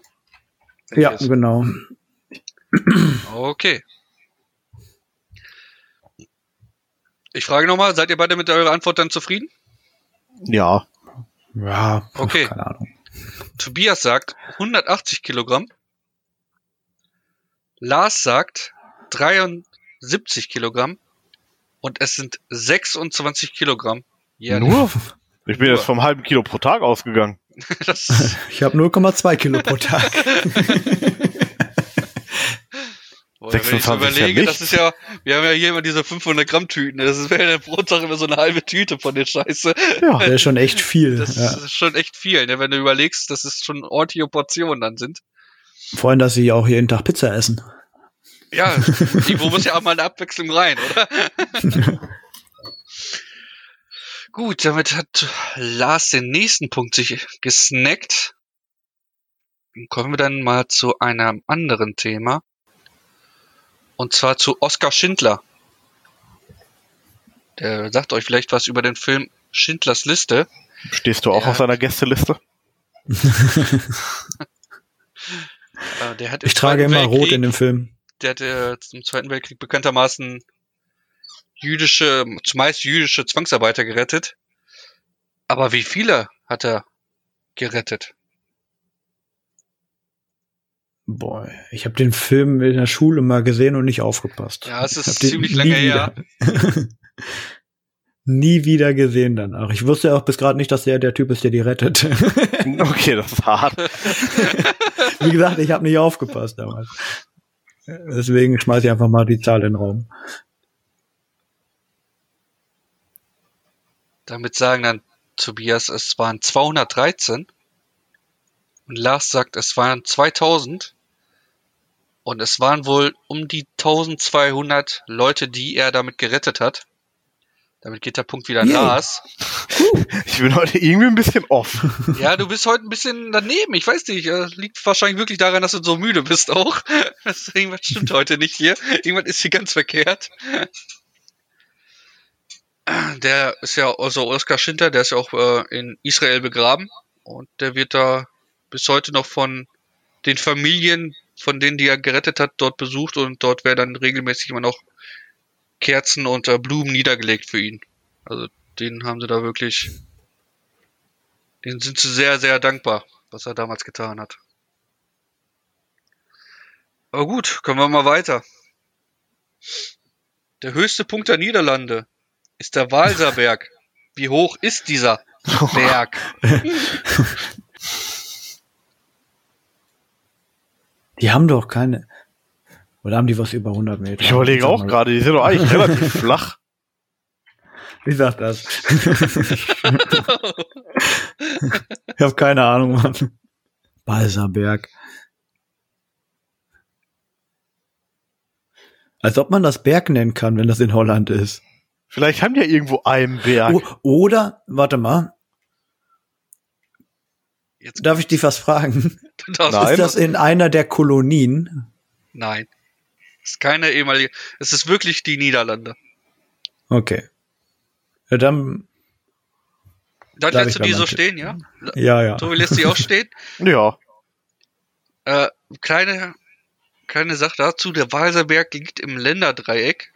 Wenn Ja, jetzt- genau. Okay. Ich frage nochmal, seid ihr beide mit eurer Antwort dann zufrieden? Ja. Ja, Okay. keine Ahnung. Tobias sagt 180 Kilogramm. Lars sagt 73 Kilogramm. Und es sind 26 Kilogramm. jährlich. Nur? Ich bin Nur. jetzt vom halben Kilo pro Tag ausgegangen. Ich habe 0,2 Kilo pro Tag. Boah, wenn ich 26 ist ja überlege, das ist ja, wir haben ja hier immer diese 500 Gramm Tüten. Das wäre ja pro Tag immer so eine halbe Tüte von der Scheiße. Ja. Das ist schon echt viel. Das Ja. ist schon echt viel, ne? wenn du überlegst, dass es schon ordentliche Portionen dann sind. Vor allem, dass sie auch jeden Tag Pizza essen. Ja, irgendwo muss ja auch mal eine Abwechslung rein, oder? Gut, damit hat Lars den nächsten Punkt sich gesnackt. Dann kommen wir dann mal zu einem anderen Thema. Und zwar zu Oskar Schindler. Der sagt euch vielleicht was über den Film Schindlers Liste. Stehst du auch Ja. auf seiner Gästeliste? Äh, Der Ich trage immer rot Weltkrieg- in dem Film. der hat äh, zum Zweiten Weltkrieg bekanntermaßen jüdische, zumeist jüdische Zwangsarbeiter gerettet. Aber wie viele hat er gerettet? Boah, ich habe den Film in der Schule mal gesehen und nicht aufgepasst. Ja, es ist ziemlich nie lange wieder- her. nie wieder gesehen danach. Ich wusste auch bis gerade nicht, dass der der Typ ist, der die rettet. Okay, das ist hart. Wie gesagt, ich habe nicht aufgepasst damals. Deswegen schmeiße ich einfach mal die Zahl in den Raum. Damit sagen dann Tobias, es waren 213. Und Lars sagt, es waren 2000. Und es waren wohl um die 1200 Leute, die er damit gerettet hat. Damit geht der Punkt wieder an Yay. Lars. Ich bin heute irgendwie ein bisschen off. Ja, du bist heute ein bisschen daneben. Ich weiß nicht. äh, Liegt wahrscheinlich wirklich daran, dass du so müde bist auch. Das, irgendwas stimmt heute nicht hier. Irgendwas ist hier ganz verkehrt. Der ist ja, also Oskar Schindler, der ist ja auch äh, in Israel begraben. Und der wird da bis heute noch von den Familien, von denen, die er gerettet hat, dort besucht. Und dort werden dann regelmäßig immer noch Kerzen und äh, Blumen niedergelegt für ihn. Also den haben sie da wirklich den sind sie sehr, sehr dankbar, was er damals getan hat. Aber gut, kommen wir mal weiter. Der höchste Punkt der Niederlande ist der Walserberg. Wie hoch ist dieser Berg? Die haben doch keine. Oder haben die was über 100 Meter? Ich überlege auch gerade, die sind doch eigentlich relativ flach. Wie sagt das? ich habe keine Ahnung, Mann. Balserberg. Als ob man das Berg nennen kann, wenn das in Holland ist. Vielleicht haben die ja irgendwo einen Berg. O oder, warte mal, Jetzt darf ich dich was fragen? Nein. Ist das in einer der Kolonien? Nein. Ist keine ehemalige. Es ist wirklich die Niederlande. Okay. Ja, dann, Dann lässt du die so stehen, ja? ja, ja. Tobi lässt die auch stehen. Ja. Äh, kleine, kleine Sache dazu. Der Walserberg liegt im Länderdreieck.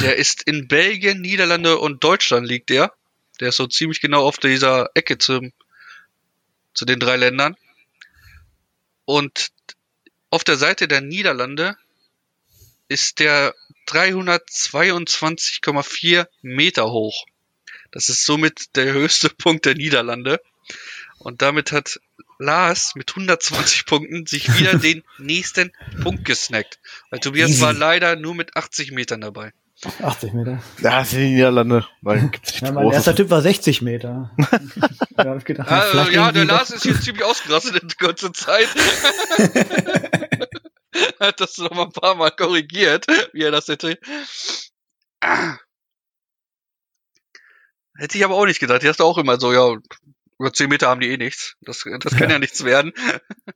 Der ist in Belgien, Niederlande und Deutschland liegt der. Der ist so ziemlich genau auf dieser Ecke zum, zu den drei Ländern. Und auf der Seite der Niederlande ist der 322,4 Meter hoch. Das ist somit der höchste Punkt der Niederlande. Und damit hat Lars mit 120 Punkten sich wieder den nächsten Punkt gesnackt. Weil Tobias war leider nur mit 80 Metern dabei. 80 Meter. Ja, das sind die Niederlande. Nichts Ja, mein Großes. erster Tipp war 60 Meter. ich gedacht, Also, ja, der Lars ist hier ziemlich ausgerastet in kurzer Zeit. Hat das noch mal ein paar Mal korrigiert, wie er das hätte. Ah. Hätte ich aber auch nicht gedacht. Die hast du auch immer so, ja, über 10 Meter haben die eh nichts. Das, das kann ja. Ja. nichts werden.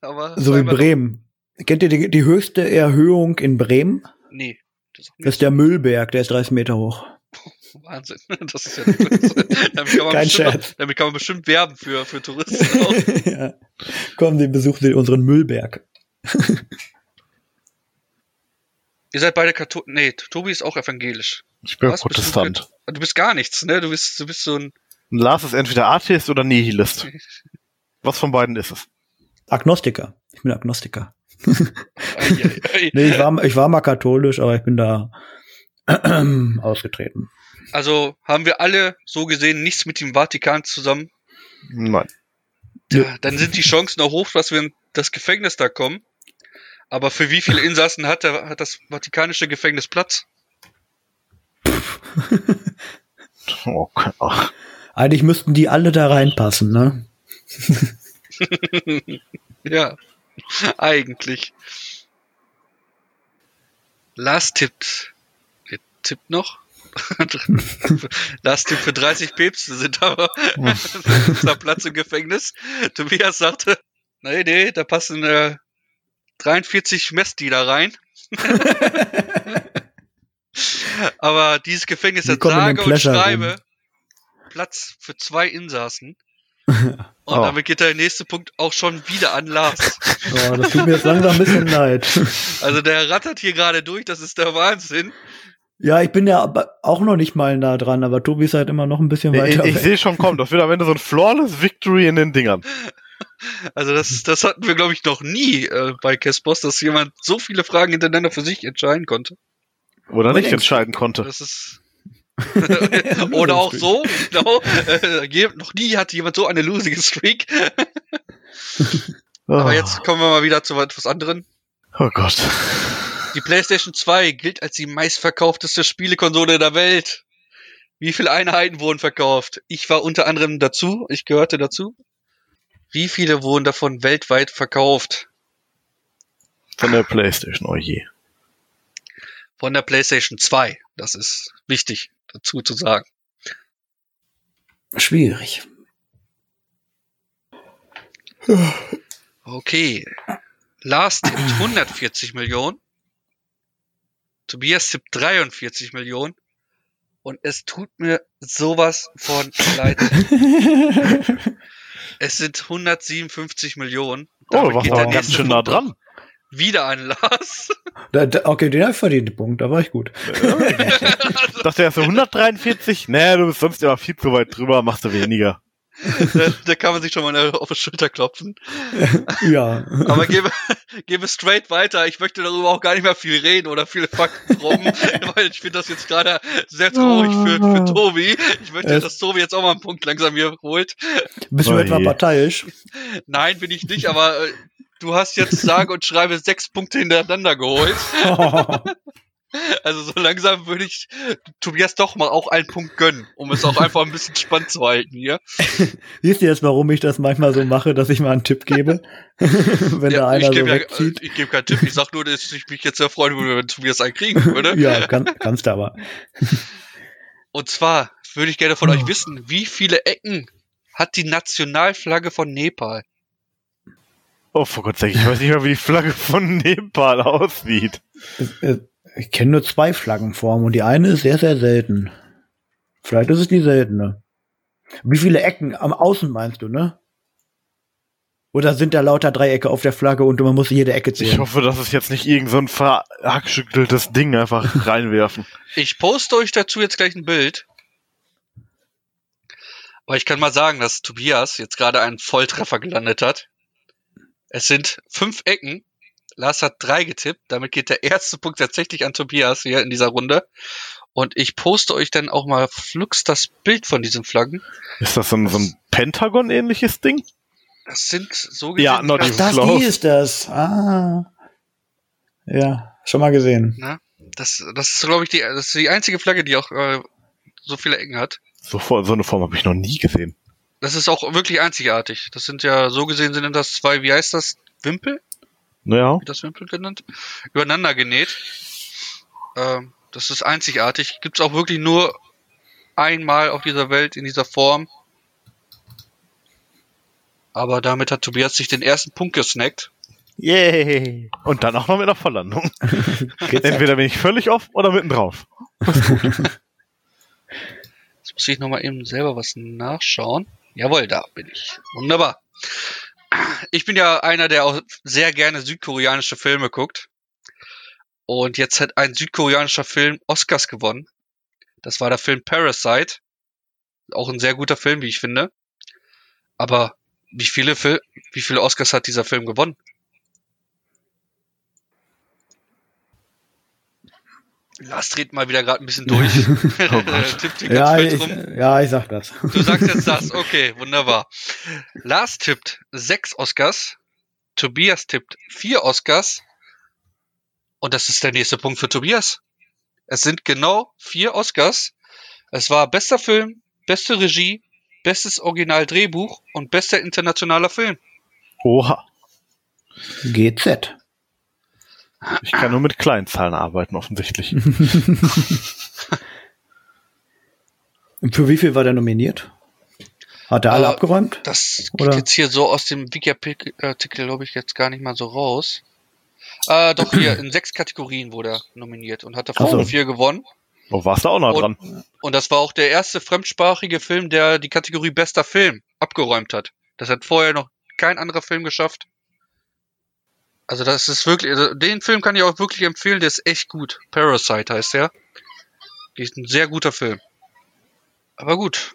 aber So wie Bremen. Kennt ihr die, die höchste Erhöhung in Bremen? Nee. Das ist, Das ist der Müllberg, der ist 30 Meter hoch. Wahnsinn. Das ist ja damit, kann man Kein Scherz. damit kann man bestimmt werben für, für Touristen auch. ja. Kommen Sie, besuchen Sie unseren Müllberg. Ihr seid beide Katholiken. Nee, Tobi ist auch evangelisch. Ich bin Was? Bist du Protestant. Du bist gar nichts, ne? Du bist, du bist so ein. Und Lars ist entweder Atheist oder Nihilist. Was von beiden ist es? Agnostiker. Ich bin Agnostiker. Nee, ich war, ich war mal katholisch, aber ich bin da ausgetreten. Also haben wir alle so gesehen nichts mit dem Vatikan zusammen. Nein. Ja, dann sind die Chancen auch hoch, dass wir in das Gefängnis da kommen. Aber für wie viele Insassen hat, der, hat das Vatikanische Gefängnis Platz? Ach, Eigentlich müssten die alle da reinpassen, ne? Ja, eigentlich. Lars tippt. Ihr tippt noch? Lars tippt für 30 Päpste sind aber ist da Platz im Gefängnis. Tobias sagte, nee, nee, da passen äh, 43 Messdealer rein. aber dieses Gefängnis hat sage und schreibe Room. Platz für zwei Insassen. Und Oh. damit geht der nächste Punkt auch schon wieder an Lars. Oh, das tut mir jetzt langsam ein bisschen leid. Also der rattert hier gerade durch, das ist der Wahnsinn. Ja, ich bin ja auch noch nicht mal nah dran, aber Tobi ist halt immer noch ein bisschen ich weiter ich weg. sehe schon, komm, das wird am Ende so ein flawless Victory in den Dingern. Also das, das hatten wir, glaube ich, noch nie äh, bei Kespos, dass jemand so viele Fragen hintereinander für sich entscheiden konnte. Oder nicht entscheiden konnte. Das ist oder auch so, genau. Äh, noch nie hatte jemand so eine losige Streak. Aber jetzt kommen wir mal wieder zu etwas anderem. Oh Gott. Die PlayStation 2 gilt als die meistverkaufteste Spielekonsole der Welt. Wie viele Einheiten wurden verkauft? Ich war unter anderem dazu, ich gehörte dazu. Wie viele wurden davon weltweit verkauft? Von der Playstation, oh je. Von der PlayStation 2. Das ist wichtig dazu zu sagen. Schwierig. Okay. Lars tippt 140 Millionen. Tobias tippt 43 Millionen. Und es tut mir sowas von leid. Es sind 157 Millionen. Oh, da Damit war geht der ganz schön nah dran. Wieder an Lars. Da, da, okay, den habe ich verdient, den Punkt, da war ich gut. Ich dachte erst so 143. Nee, du bist sonst immer viel zu weit drüber, machst du weniger. da, da kann man sich schon mal auf die Schulter klopfen. Ja. Aber gebe, gebe straight weiter. Ich möchte darüber auch gar nicht mehr viel reden oder viele Fakten drum, weil ich finde das jetzt gerade sehr traurig für, für Tobi. Ich möchte, Es- dass Tobi jetzt auch mal einen Punkt langsam hier holt. Bist du Oh etwa parteiisch? Nein, bin ich nicht, aber äh, du hast jetzt sage und schreibe sechs Punkte hintereinander geholt. Also so langsam würde ich Tobias doch mal auch einen Punkt gönnen, um es auch einfach ein bisschen spannend zu halten hier. Siehst du jetzt, warum ich das manchmal so mache, dass ich mal einen Tipp gebe? Wenn da einer ich so gebe ja, äh, ich gebe keinen Tipp, ich sag nur, dass ich mich jetzt sehr freuen würde, wenn Tobias einen kriegen würde. Ja, kann, kannst du aber. Und zwar würde ich gerne von euch Oh. wissen, wie viele Ecken hat die Nationalflagge von Nepal? Oh, vor Gott ich, ich weiß nicht mehr, wie die Flagge von Nepal aussieht. Äh, Ich kenne nur zwei Flaggenformen und die eine ist sehr, sehr selten. Vielleicht ist es die seltene. Wie viele Ecken am Außen meinst du, ne? Oder sind da lauter Dreiecke auf der Flagge und man muss jede Ecke Ich zählen? hoffe, das ist jetzt nicht irgend so ein verhackschütteltes Ding einfach reinwerfen. Ich poste euch dazu jetzt gleich ein Bild. Aber ich kann mal sagen, dass Tobias jetzt gerade einen Volltreffer gelandet hat. Es sind fünf Ecken. Lars hat drei getippt. Damit geht der erste Punkt tatsächlich an Tobias hier in dieser Runde. Und ich poste euch dann auch mal flugs das Bild von diesen Flaggen. Ist das so ein, so ein Pentagon-ähnliches Ding? Das sind so Ja, gesehen not drei- even Das, close. die ist das. Ah. Ja, schon mal gesehen. Ne? Das, das ist, glaube ich, die, das ist die einzige Flagge, die auch äh, so viele Ecken hat. So, so eine Form habe ich noch nie gesehen. Das ist auch wirklich einzigartig. Das sind ja, so gesehen sind das zwei, wie heißt das? Wimpel? Naja, Wie das Wimpel genannt? Übereinander genäht. Ähm, das ist einzigartig. Gibt's auch wirklich nur einmal auf dieser Welt in dieser Form. Aber damit hat Tobias sich den ersten Punkt gesnackt. yay. Und dann auch noch mit einer Volllandung. Geht's Entweder bin ich völlig off oder mitten drauf. Jetzt muss ich nochmal eben selber was nachschauen. Jawohl, da bin ich. Wunderbar. Ich bin ja einer, der auch sehr gerne südkoreanische Filme guckt. Und jetzt hat ein südkoreanischer Film Oscars gewonnen. Das war der Film Parasite. Auch ein sehr guter Film, wie ich finde. Aber wie viele, Fil wie viele Oscars hat dieser Film gewonnen? Lars dreht mal wieder gerade ein bisschen durch. Tippt hier ganz ja, ich, rum. ja, ich sag das. Du sagst jetzt das, okay, wunderbar. Lars tippt sechs Oscars, Tobias tippt vier Oscars und das ist der nächste Punkt für Tobias. Es sind genau vier Oscars. Es war bester Film, beste Regie, bestes Originaldrehbuch und bester internationaler Film. Oha. GZ. Ich kann nur mit Kleinzahlen arbeiten, offensichtlich. Und für wie viel war der nominiert? Hat er alle Äh, abgeräumt? Das geht Oder? jetzt hier so aus dem Wiki-Artikel, glaube ich, jetzt gar nicht mal so raus. Äh, doch hier, in sechs Kategorien wurde er nominiert und hat davon Ach so. vier gewonnen. Oh, warst du auch noch Und- dran? Und das war auch der erste fremdsprachige Film, der die Kategorie bester Film abgeräumt hat. Das hat vorher noch kein anderer Film geschafft. Also das ist wirklich, also den Film kann ich auch wirklich empfehlen, der ist echt gut. Parasite heißt der. Ist ein sehr guter Film. Aber gut.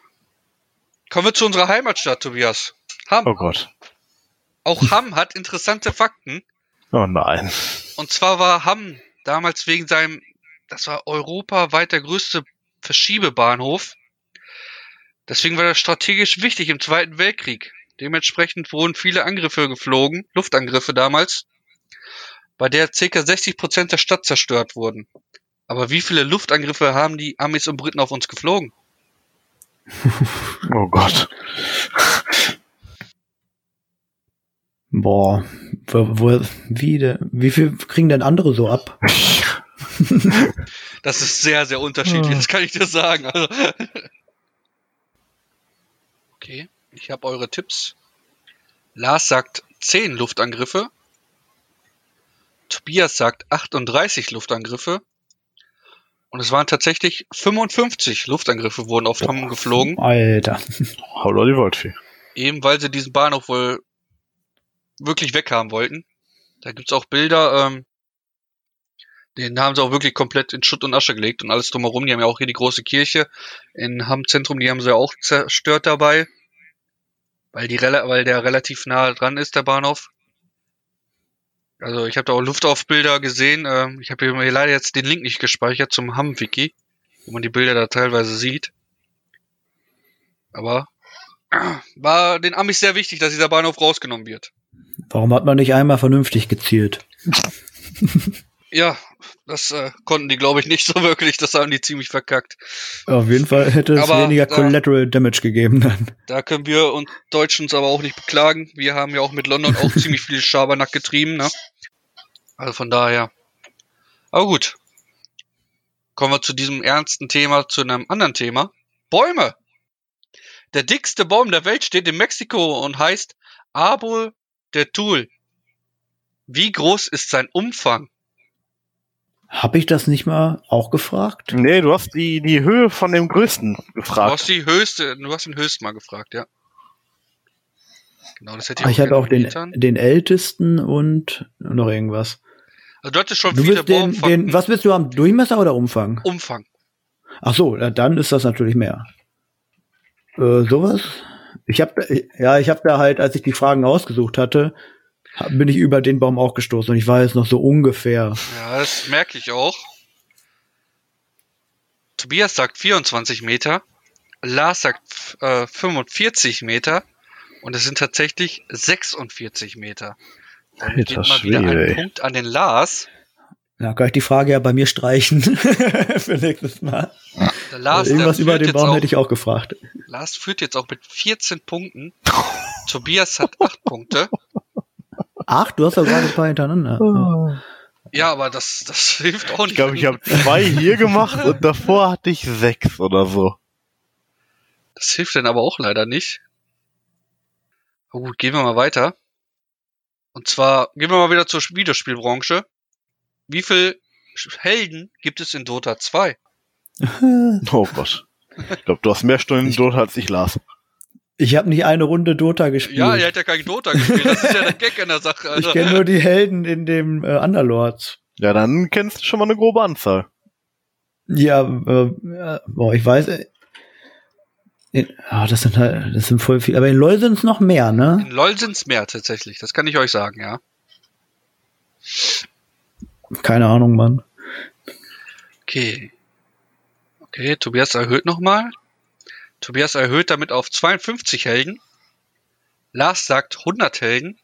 Kommen wir zu unserer Heimatstadt, Tobias. Hamm. Oh Gott. Auch Hamm hat interessante Fakten. Oh nein. Und zwar war Hamm damals wegen seinem, das war europaweit der größte Verschiebebahnhof. Deswegen war das strategisch wichtig im Zweiten Weltkrieg. Dementsprechend wurden viele Angriffe geflogen, Luftangriffe damals, bei der ca. 60 Prozent der Stadt zerstört wurden. Aber wie viele Luftangriffe haben die Amis und Briten auf uns geflogen? Oh Gott. Boah, wo, wo, wie, de, wie viel kriegen denn andere so ab? Das ist sehr, sehr unterschiedlich, Ah. das kann ich dir sagen. Also okay, ich habe eure Tipps. Lars sagt 10 Luftangriffe. Tobias sagt 38 Luftangriffe. Und es waren tatsächlich 55 Luftangriffe wurden auf Hamm geflogen, Alter. Holla die Waldfee. eben weil sie diesen Bahnhof wohl wirklich weghaben wollten. Da gibt's auch Bilder, ähm, den haben sie auch wirklich komplett in Schutt und Asche gelegt und alles drumherum. Die haben ja auch hier die große Kirche in Hamm Zentrum, die haben sie ja auch zerstört dabei. weil, die, weil der relativ nah dran ist, der Bahnhof. Also ich habe da auch Luftaufbilder gesehen. Ähm, ich habe hier leider jetzt den Link nicht gespeichert zum Ham-Wiki, wo man die Bilder da teilweise sieht. Aber war den Amis sehr wichtig, dass dieser Bahnhof rausgenommen wird. Warum hat man nicht einmal vernünftig gezielt? Ja, das äh, konnten die, glaube ich, nicht so wirklich. Das haben die ziemlich verkackt. Auf jeden Fall hätte es Aber weniger da- Collateral Damage gegeben dann. Da können wir und Deutschen uns aber auch nicht beklagen. Wir haben ja auch mit London auch ziemlich viel Schabernack getrieben, ne? Also von daher. Aber gut. Kommen wir zu diesem ernsten Thema, zu einem anderen Thema. Bäume! Der dickste Baum der Welt steht in Mexiko und heißt Arbol de Tul. Wie groß ist sein Umfang? Hab ich das nicht mal auch gefragt? Nee, du hast die, die Höhe von dem größten Du gefragt. hast die höchste, du hast den höchsten mal gefragt, ja. Genau, das hätte Ah, ich Ich habe gerne auch den, den ältesten und noch irgendwas. Also du hattest schon Du viele den, den, was willst du haben? Durchmesser oder Umfang? Umfang. Ach so, dann ist das natürlich mehr. Äh, sowas? Ich habe ja, ich habe da halt, als ich die Fragen ausgesucht hatte, bin ich über den Baum auch gestoßen und ich war jetzt noch so ungefähr. Ja, das merke ich auch. Tobias sagt 24 Meter, Lars sagt äh, 45 Meter und es sind tatsächlich 46 Meter. Damit Alter geht mal wieder Schwede, ein ey. Punkt an den Lars. Da kann ich die Frage ja bei mir streichen für nächstes Mal. Der Lars, der Irgendwas über führt den jetzt Baum auch, hätte ich auch gefragt. Lars führt jetzt auch mit 14 Punkten. Tobias hat 8 Punkte. Ach, du hast doch gerade ein paar hintereinander. Ja, aber das, das hilft auch nicht. Ich glaube, ich habe zwei hier gemacht und davor hatte ich sechs oder so. Das hilft dann aber auch leider nicht. Gut, gehen wir mal weiter. Und zwar gehen wir mal wieder zur Videospielbranche. Wie viel Helden gibt es in Dota 2? Oh Gott. Ich glaube, du hast mehr Stunden Dota als ich las. Ich habe nicht eine Runde Dota gespielt. Ja, er hat ja kein Dota gespielt. Das ist ja der Gag in der Sache. ich Also. kenne nur die Helden in dem äh, Underlords. Ja, dann kennst du schon mal eine grobe Anzahl. Ja, äh, ja, boah, ich weiß. In, ah, das sind halt, das sind voll viel. Aber in LoL sind es noch mehr, ne? In LoL sind's mehr tatsächlich. Das kann ich euch sagen, ja. Keine Ahnung, Mann. Okay. Okay, Tobias erhöht nochmal. Tobias erhöht damit auf 52 Helden. Lars sagt 100 Helden.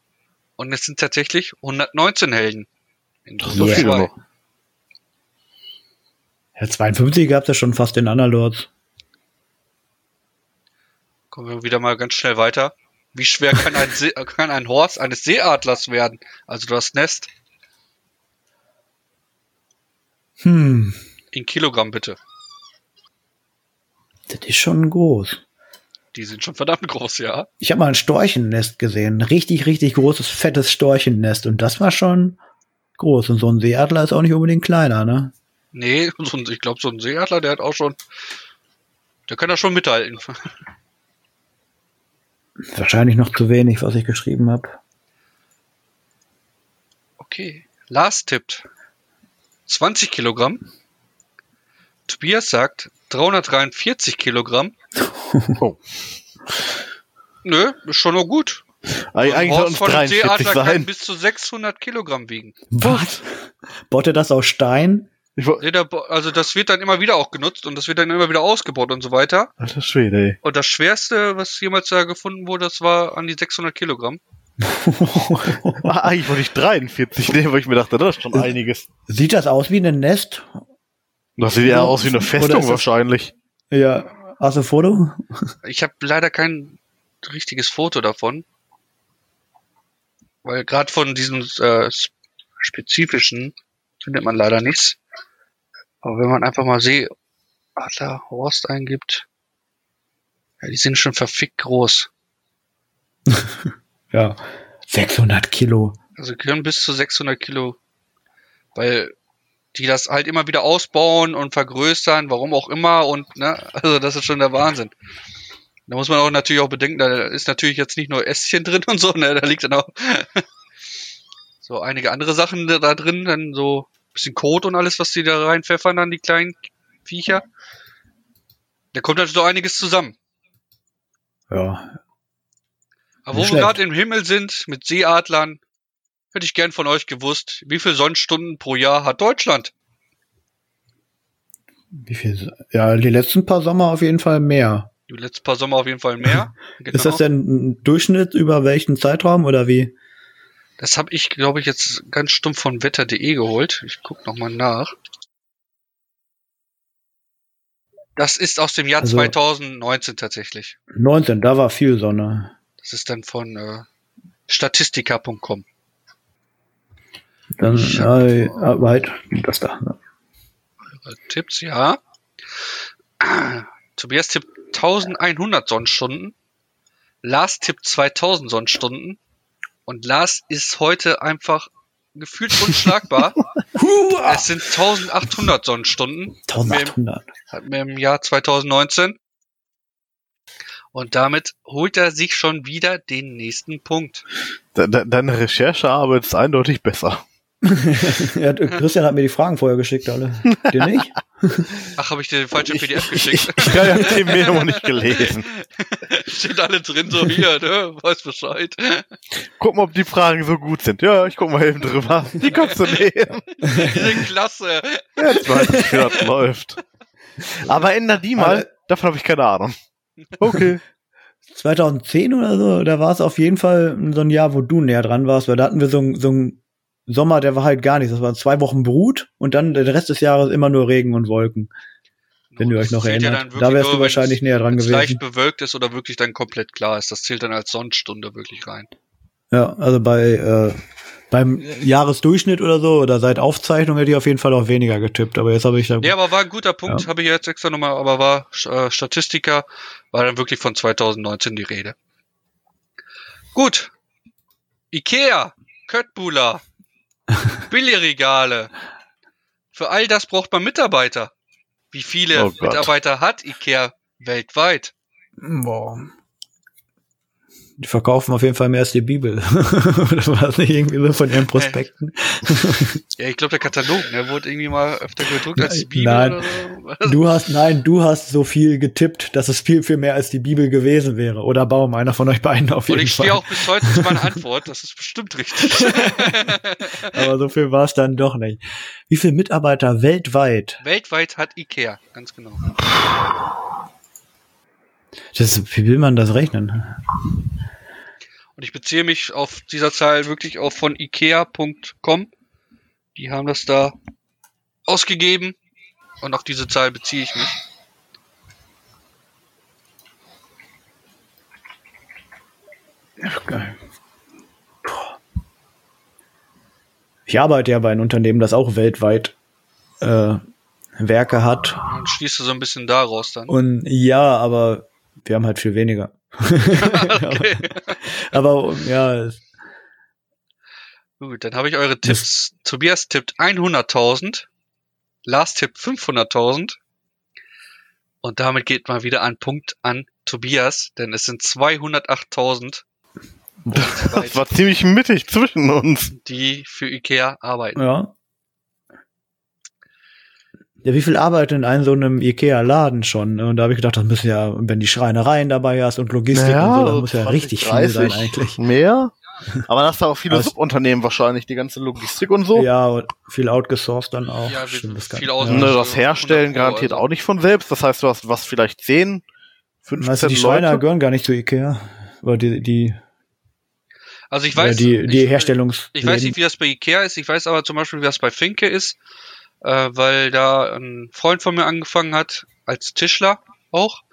Und es sind tatsächlich 119 Helden. In So Yeah. viele 2. noch. Ja, 52 gab's ja schon fast in Underlords. Kommen wir wieder mal ganz schnell weiter. Wie schwer kann ein, See, kann ein Horst eines Seeadlers werden? Also das Nest Hm, in Kilogramm bitte. das ist schon groß. Die sind schon verdammt groß, ja. Ich habe mal ein Storchennest gesehen. Ein richtig, richtig großes, fettes Storchennest. Und das war schon groß. Und so ein Seeadler ist auch nicht unbedingt kleiner, ne? Nee, so ein, ich glaube, so ein Seeadler, der hat auch schon. Der kann da schon mithalten. Wahrscheinlich noch zu wenig, was ich geschrieben habe. Okay. Lars tippt 20 Kilogramm. Tobias sagt 343 Kilogramm. Oh. Nö, ist schon noch gut. Eig- Eigentlich soll uns von einem 43 Seeadler kann sein. bis zu 600 Kilogramm wiegen. Was? Baut er das aus Stein? Also das wird dann immer wieder auch genutzt und das wird dann immer wieder ausgebaut und so weiter. Alter Schwede, ey. Und das schwerste, was jemals da gefunden wurde, das war an die 600 Kilogramm. Ah, eigentlich wollte ich 43 nehmen, weil ich mir dachte, das ist schon einiges. Sieht das aus wie ein Nest? Das sieht eher aus wie eine Festung wahrscheinlich. Ja. Hast du ein Foto? Ich habe leider kein richtiges Foto davon. Weil gerade von diesem äh, spezifischen findet man leider nichts. Aber wenn man einfach mal Seeadler Horst eingibt, ja, die sind schon verfickt groß. Ja. 600 Kilo. Also können bis zu 600 Kilo, weil die das halt immer wieder ausbauen und vergrößern, warum auch immer und ne, also das ist schon der Wahnsinn. Da muss man auch natürlich auch bedenken, da ist natürlich jetzt nicht nur Ästchen drin und so, ne, da liegt dann auch so einige andere Sachen da drin, dann so ein bisschen Kot und alles, was die da reinpfeffern, dann die kleinen Viecher. Da kommt halt so einiges zusammen. Ja. Aber wo Nicht wir gerade im Himmel sind mit Seeadlern, hätte ich gern von euch gewusst, wie viele Sonnenstunden pro Jahr hat Deutschland? Wie viel? Ja, die letzten paar Sommer auf jeden Fall mehr. Die letzten paar Sommer auf jeden Fall mehr. Genau. Ist das denn ein Durchschnitt über welchen Zeitraum oder wie? Das habe ich, glaube ich, jetzt ganz stumpf von wetter.de geholt. Ich guck noch mal nach. Das ist aus dem Jahr Also- 2019 tatsächlich. 19, da war viel Sonne. Das ist dann von äh, statistika.com. Dann äh, äh, weit, das da. ne? Tipps, ja. Tobias tippt 1100 Sonnenstunden. Lars tippt 2000 Sonnenstunden. Und Lars ist heute einfach gefühlt unschlagbar. es sind 1800 Sonnenstunden. 1800. hatten wir im Jahr 2019. Und damit holt er sich schon wieder den nächsten Punkt. De de deine Recherchearbeit ist eindeutig besser. ja, Christian hat mir die Fragen vorher geschickt, alle. Dir nicht? Ach, habe ich dir die falsche Ich, PDF ich, geschickt? ich, ich habe die Memo nicht gelesen. Steht alle drin, so hier, ne? Weiß Bescheid. Guck mal, ob die Fragen so gut sind. Ja, ich guck mal eben drüber. Die kannst du nehmen. Die sind klasse. Jetzt weiß ich, wie das läuft. Aber änder die mal. Aber- Davon habe ich keine Ahnung. Okay. 2010 oder so, da war es auf jeden Fall so ein Jahr, wo du näher dran warst, weil da hatten wir so, ein- so einen Sommer, der war halt gar nichts. Das waren zwei Wochen Brut und dann der Rest des Jahres immer nur Regen und Wolken, wenn ihr euch noch ja erinnert. dann da wärst du nur, wahrscheinlich wenn's- näher dran gewesen. leicht bewölkt ist oder wirklich dann komplett klar ist. Das zählt dann als Sonnenstunde wirklich rein. Ja, also bei äh, beim Jahresdurchschnitt oder so oder seit Aufzeichnung hätte ich auf jeden Fall auch weniger getippt, aber jetzt habe ich da Ja, aber war ein guter Punkt, Ja. habe ich jetzt extra nochmal, aber war äh, Statistiker, war dann wirklich von 2019 die Rede. Gut. Ikea, Köttbula, Billigregale. Für all das braucht man Mitarbeiter. Wie viele Oh. Mitarbeiter hat Ikea weltweit? Boah. Die verkaufen auf jeden Fall mehr als die Bibel. Oder war das nicht irgendwie so von ihren Prospekten? Ja, ich glaube, der Katalog, der wurde irgendwie mal öfter gedruckt als die Nein. Bibel Nein. oder so. Du hast, nein, du hast so viel getippt, dass es viel, viel mehr als die Bibel gewesen wäre. Oder Baum, einer von euch beiden auf Und jeden ich Fall. stehe auch bis heute zu meiner Antwort, das ist bestimmt richtig. Aber so viel war es dann doch nicht. Wie viele Mitarbeiter weltweit? weltweit hat Ikea, ganz genau. Das, wie will man das rechnen? Und ich beziehe mich auf dieser Zahl wirklich auch von ikea.com. Die haben das da ausgegeben und auf diese Zahl beziehe ich mich. Geil. Boah. Ich arbeite ja bei einem Unternehmen, das auch weltweit äh, Werke hat. Und schließt du so ein bisschen daraus dann. Und ja, aber wir haben halt viel weniger. okay. aber ja, es- Gut, dann habe ich eure Tipps. Tobias tippt 100.000. Lars tippt 500.000. Und damit geht mal wieder ein Punkt an Tobias, denn es sind 208.000, Das war ziemlich mittig zwischen uns. die für Ikea arbeiten. ja. Ja, wie viel arbeitet in einem so einem Ikea-Laden schon? ne? Und da habe ich gedacht, das müssen ja, wenn die Schreinereien dabei hast und Logistik und so, das muss ja 20, richtig viel sein 30 eigentlich. Mehr? Aber das hast du auch viele Subunternehmen wahrscheinlich, die ganze Logistik und so. Ja, und viel outgesourced dann auch. Ja, Stimmt, das viel aus- ja. Ne, das Herstellen 100 Pro, garantiert also. auch nicht von selbst. Das heißt, du hast was vielleicht 10, 15 Weißt du, die Leute. Schreiner gehören gar nicht zu Ikea. Oder die, die, Also ich ja, weiß, die, die ich, Herstellungs. ich weiß nicht, wie das bei Ikea ist. Ich weiß aber zum Beispiel, wie das bei Finke ist, äh, weil da ein Freund von mir angefangen hat als Tischler auch.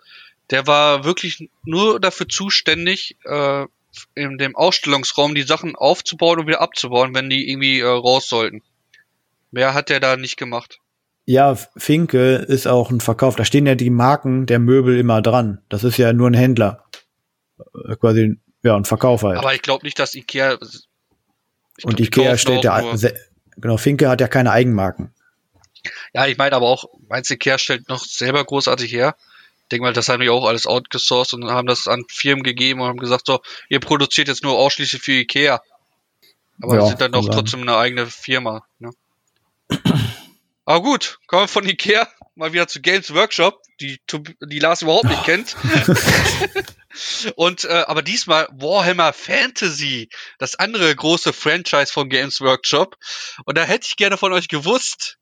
Der war wirklich nur dafür zuständig, äh, in dem Ausstellungsraum die Sachen aufzubauen und wieder abzubauen, wenn die irgendwie äh, raus sollten. Mehr hat der da nicht gemacht. Ja, Finke ist auch ein Verkauf. Da stehen ja die Marken der Möbel immer dran. Das ist ja nur ein Händler. Äh, Quasi, ja, ein Verkauf halt. Aber ich glaube nicht, dass Ikea. glaub, und Ikea stellt ja, genau, Finke hat ja keine Eigenmarken. Ja, ich meine aber auch, meinst du, Ikea stellt noch selber großartig her? Ich denke mal, das haben die auch alles outgesourced und haben das an Firmen gegeben und haben gesagt, so, ihr produziert jetzt nur ausschließlich für Ikea. Aber Ja, sind dann doch trotzdem eine eigene Firma. Ne? aber gut, kommen wir von Ikea mal wieder zu Games Workshop, die, die Lars überhaupt nicht kennt. Und äh, aber diesmal Warhammer Fantasy, das andere große Franchise von Games Workshop. Und da hätte ich gerne von euch gewusst,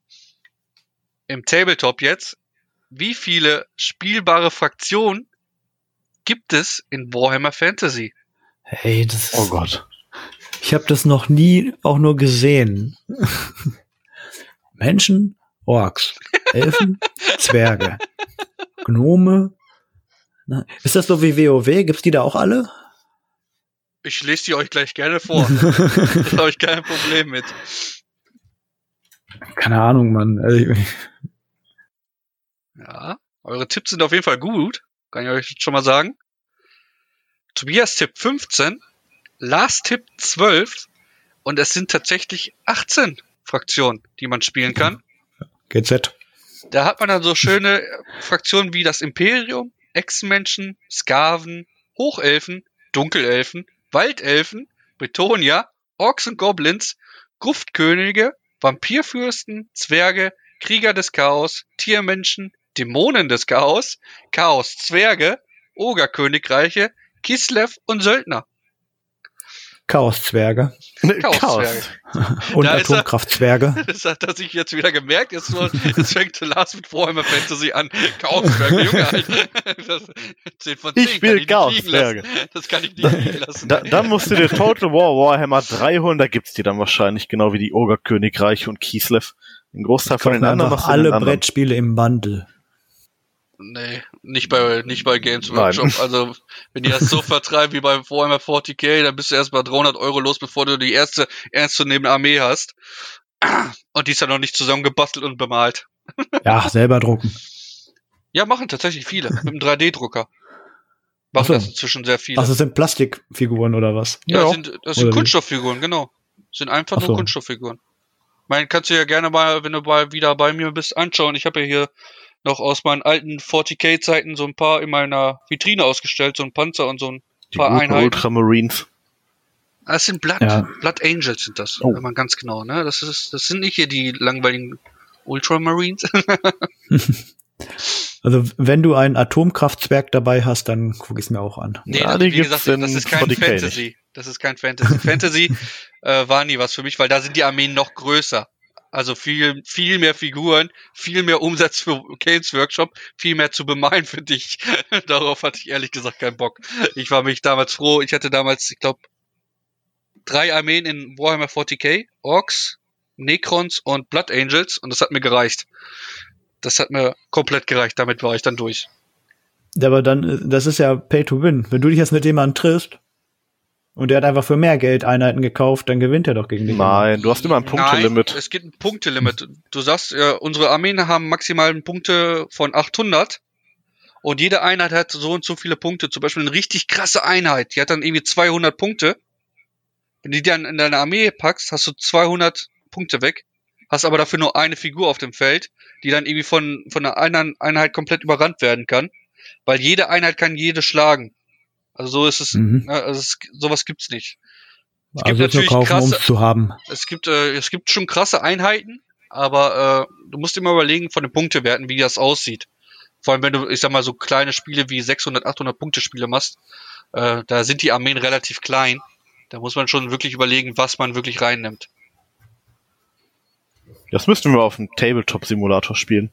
im Tabletop jetzt, wie viele spielbare Fraktionen gibt es in Warhammer Fantasy? Hey, das Oh Gott. Ich habe das noch nie auch nur gesehen. Menschen, Orks, Elfen, Zwerge, Gnome. Ist das so wie WoW? Gibt's die da auch alle? Ich lese die euch gleich gerne vor. da habe ich kein Problem mit. Keine Ahnung, Mann. Also, ich- Ja, eure Tipps sind auf jeden Fall gut. Kann ich euch schon mal sagen. Tobias Tipp 15, Lars Tipp 12 und es sind tatsächlich 18 Fraktionen, die man spielen kann. GZ. Da hat man dann so schöne Fraktionen wie das Imperium, Echsenmenschen, Skaven, Hochelfen, Dunkelelfen, Waldelfen, Bretonia, Orks und Goblins, Gruftkönige, Vampirfürsten, Zwerge, Krieger des Chaos, Tiermenschen, Dämonen des Chaos, Chaos-Zwerge, Ogerkönigreiche, Kislev und Söldner. Chaoszwerge Chaoszwerge. und Da ist er. Atomkraftzwerge. Das hat er sich jetzt wieder gemerkt. Jetzt, nur, jetzt fängt Lars mit Warhammer Fantasy an. Chaosberg, Junge, Alter. Das, 10 von 10 Ich spiel kann nicht Chaos. Zwerge. Das kann ich nicht liegen lassen. Da, dann musst du dir Total War Warhammer 300 gibt's die dann wahrscheinlich, genau wie die Ogerkönigreiche und Kislev. Ein Großteil von den anderen alle anderen. Brettspiele im Bundle. Nee, nicht bei, nicht bei Games Nein. Workshop. Also, wenn die das so vertreiben wie bei Warhammer 40k, dann bist du erst mal 300 Euro los, bevor du die erste ernstzunehmende Armee hast. Und die ist ja noch nicht zusammengebastelt und bemalt. Ja, selber drucken. Ja, machen tatsächlich viele. Mit einem 3D-Drucker. Machen Ach so. das inzwischen sehr viele. Also das sind Plastikfiguren oder was? Ja, Ja. das sind, das sind? Kunststofffiguren, genau. Das sind einfach Ach nur so. Kunststofffiguren. Mein, kannst du ja gerne mal, wenn du bei, wieder bei mir bist, anschauen. Ich habe ja hier noch aus meinen alten 40k-Zeiten so ein paar in meiner Vitrine ausgestellt, so ein Panzer und so ein Die paar guten Einheiten. Ultramarines. Das sind Blood, Ja. Blood Angels sind das, Oh. wenn man ganz genau, ne? Das ist, das sind nicht hier die langweiligen Ultramarines. Also wenn du einen Atomkraftzwerg dabei hast, dann guck ich es mir auch an. Nee, Ja, das, wie gesagt, das ist kein 40k Fantasy. Das ist kein Fantasy. Fantasy äh, war nie was für mich, weil da sind die Armeen noch größer. Also viel, viel mehr Figuren, viel mehr Umsatz für Games Workshop, viel mehr zu bemalen für dich. Darauf hatte ich ehrlich gesagt keinen Bock. Ich war mich damals froh. Ich hatte damals, ich glaube, drei Armeen in Warhammer 40k, Orks, Necrons und Blood Angels und das hat mir gereicht. Das hat mir komplett gereicht. Damit war ich dann durch. Aber dann, äh, das ist ja Pay to Win. Wenn du dich jetzt mit jemandem triffst und der hat einfach für mehr Geld Einheiten gekauft, dann gewinnt er doch gegen dich. Nein, du hast immer ein Punktelimit. Nein, es gibt ein Punktelimit. Du sagst, äh, unsere Armeen haben maximal Punkte von 800 und jede Einheit hat so und so viele Punkte. Zum Beispiel eine richtig krasse Einheit, die hat dann irgendwie 200 Punkte. Wenn du die dann in deine Armee packst, hast du 200 Punkte weg, hast aber dafür nur eine Figur auf dem Feld, die dann irgendwie von, von einer anderen Einheit komplett überrannt werden kann, weil jede Einheit kann jede schlagen. Also so ist es, Mhm. ne, also es, sowas gibt's nicht. gibt Also jetzt nur natürlich kaufen, um krasse- es zu haben. Es gibt, äh, es gibt schon krasse Einheiten, aber äh, du musst immer überlegen von den Punktewerten, wie das aussieht. Vor allem, wenn du, ich sag mal, so kleine Spiele wie 600, 800 Punkte Spiele machst, äh, da sind die Armeen relativ klein. Da muss man schon wirklich überlegen, was man wirklich reinnimmt. Das müssten wir auf dem Tabletop-Simulator spielen.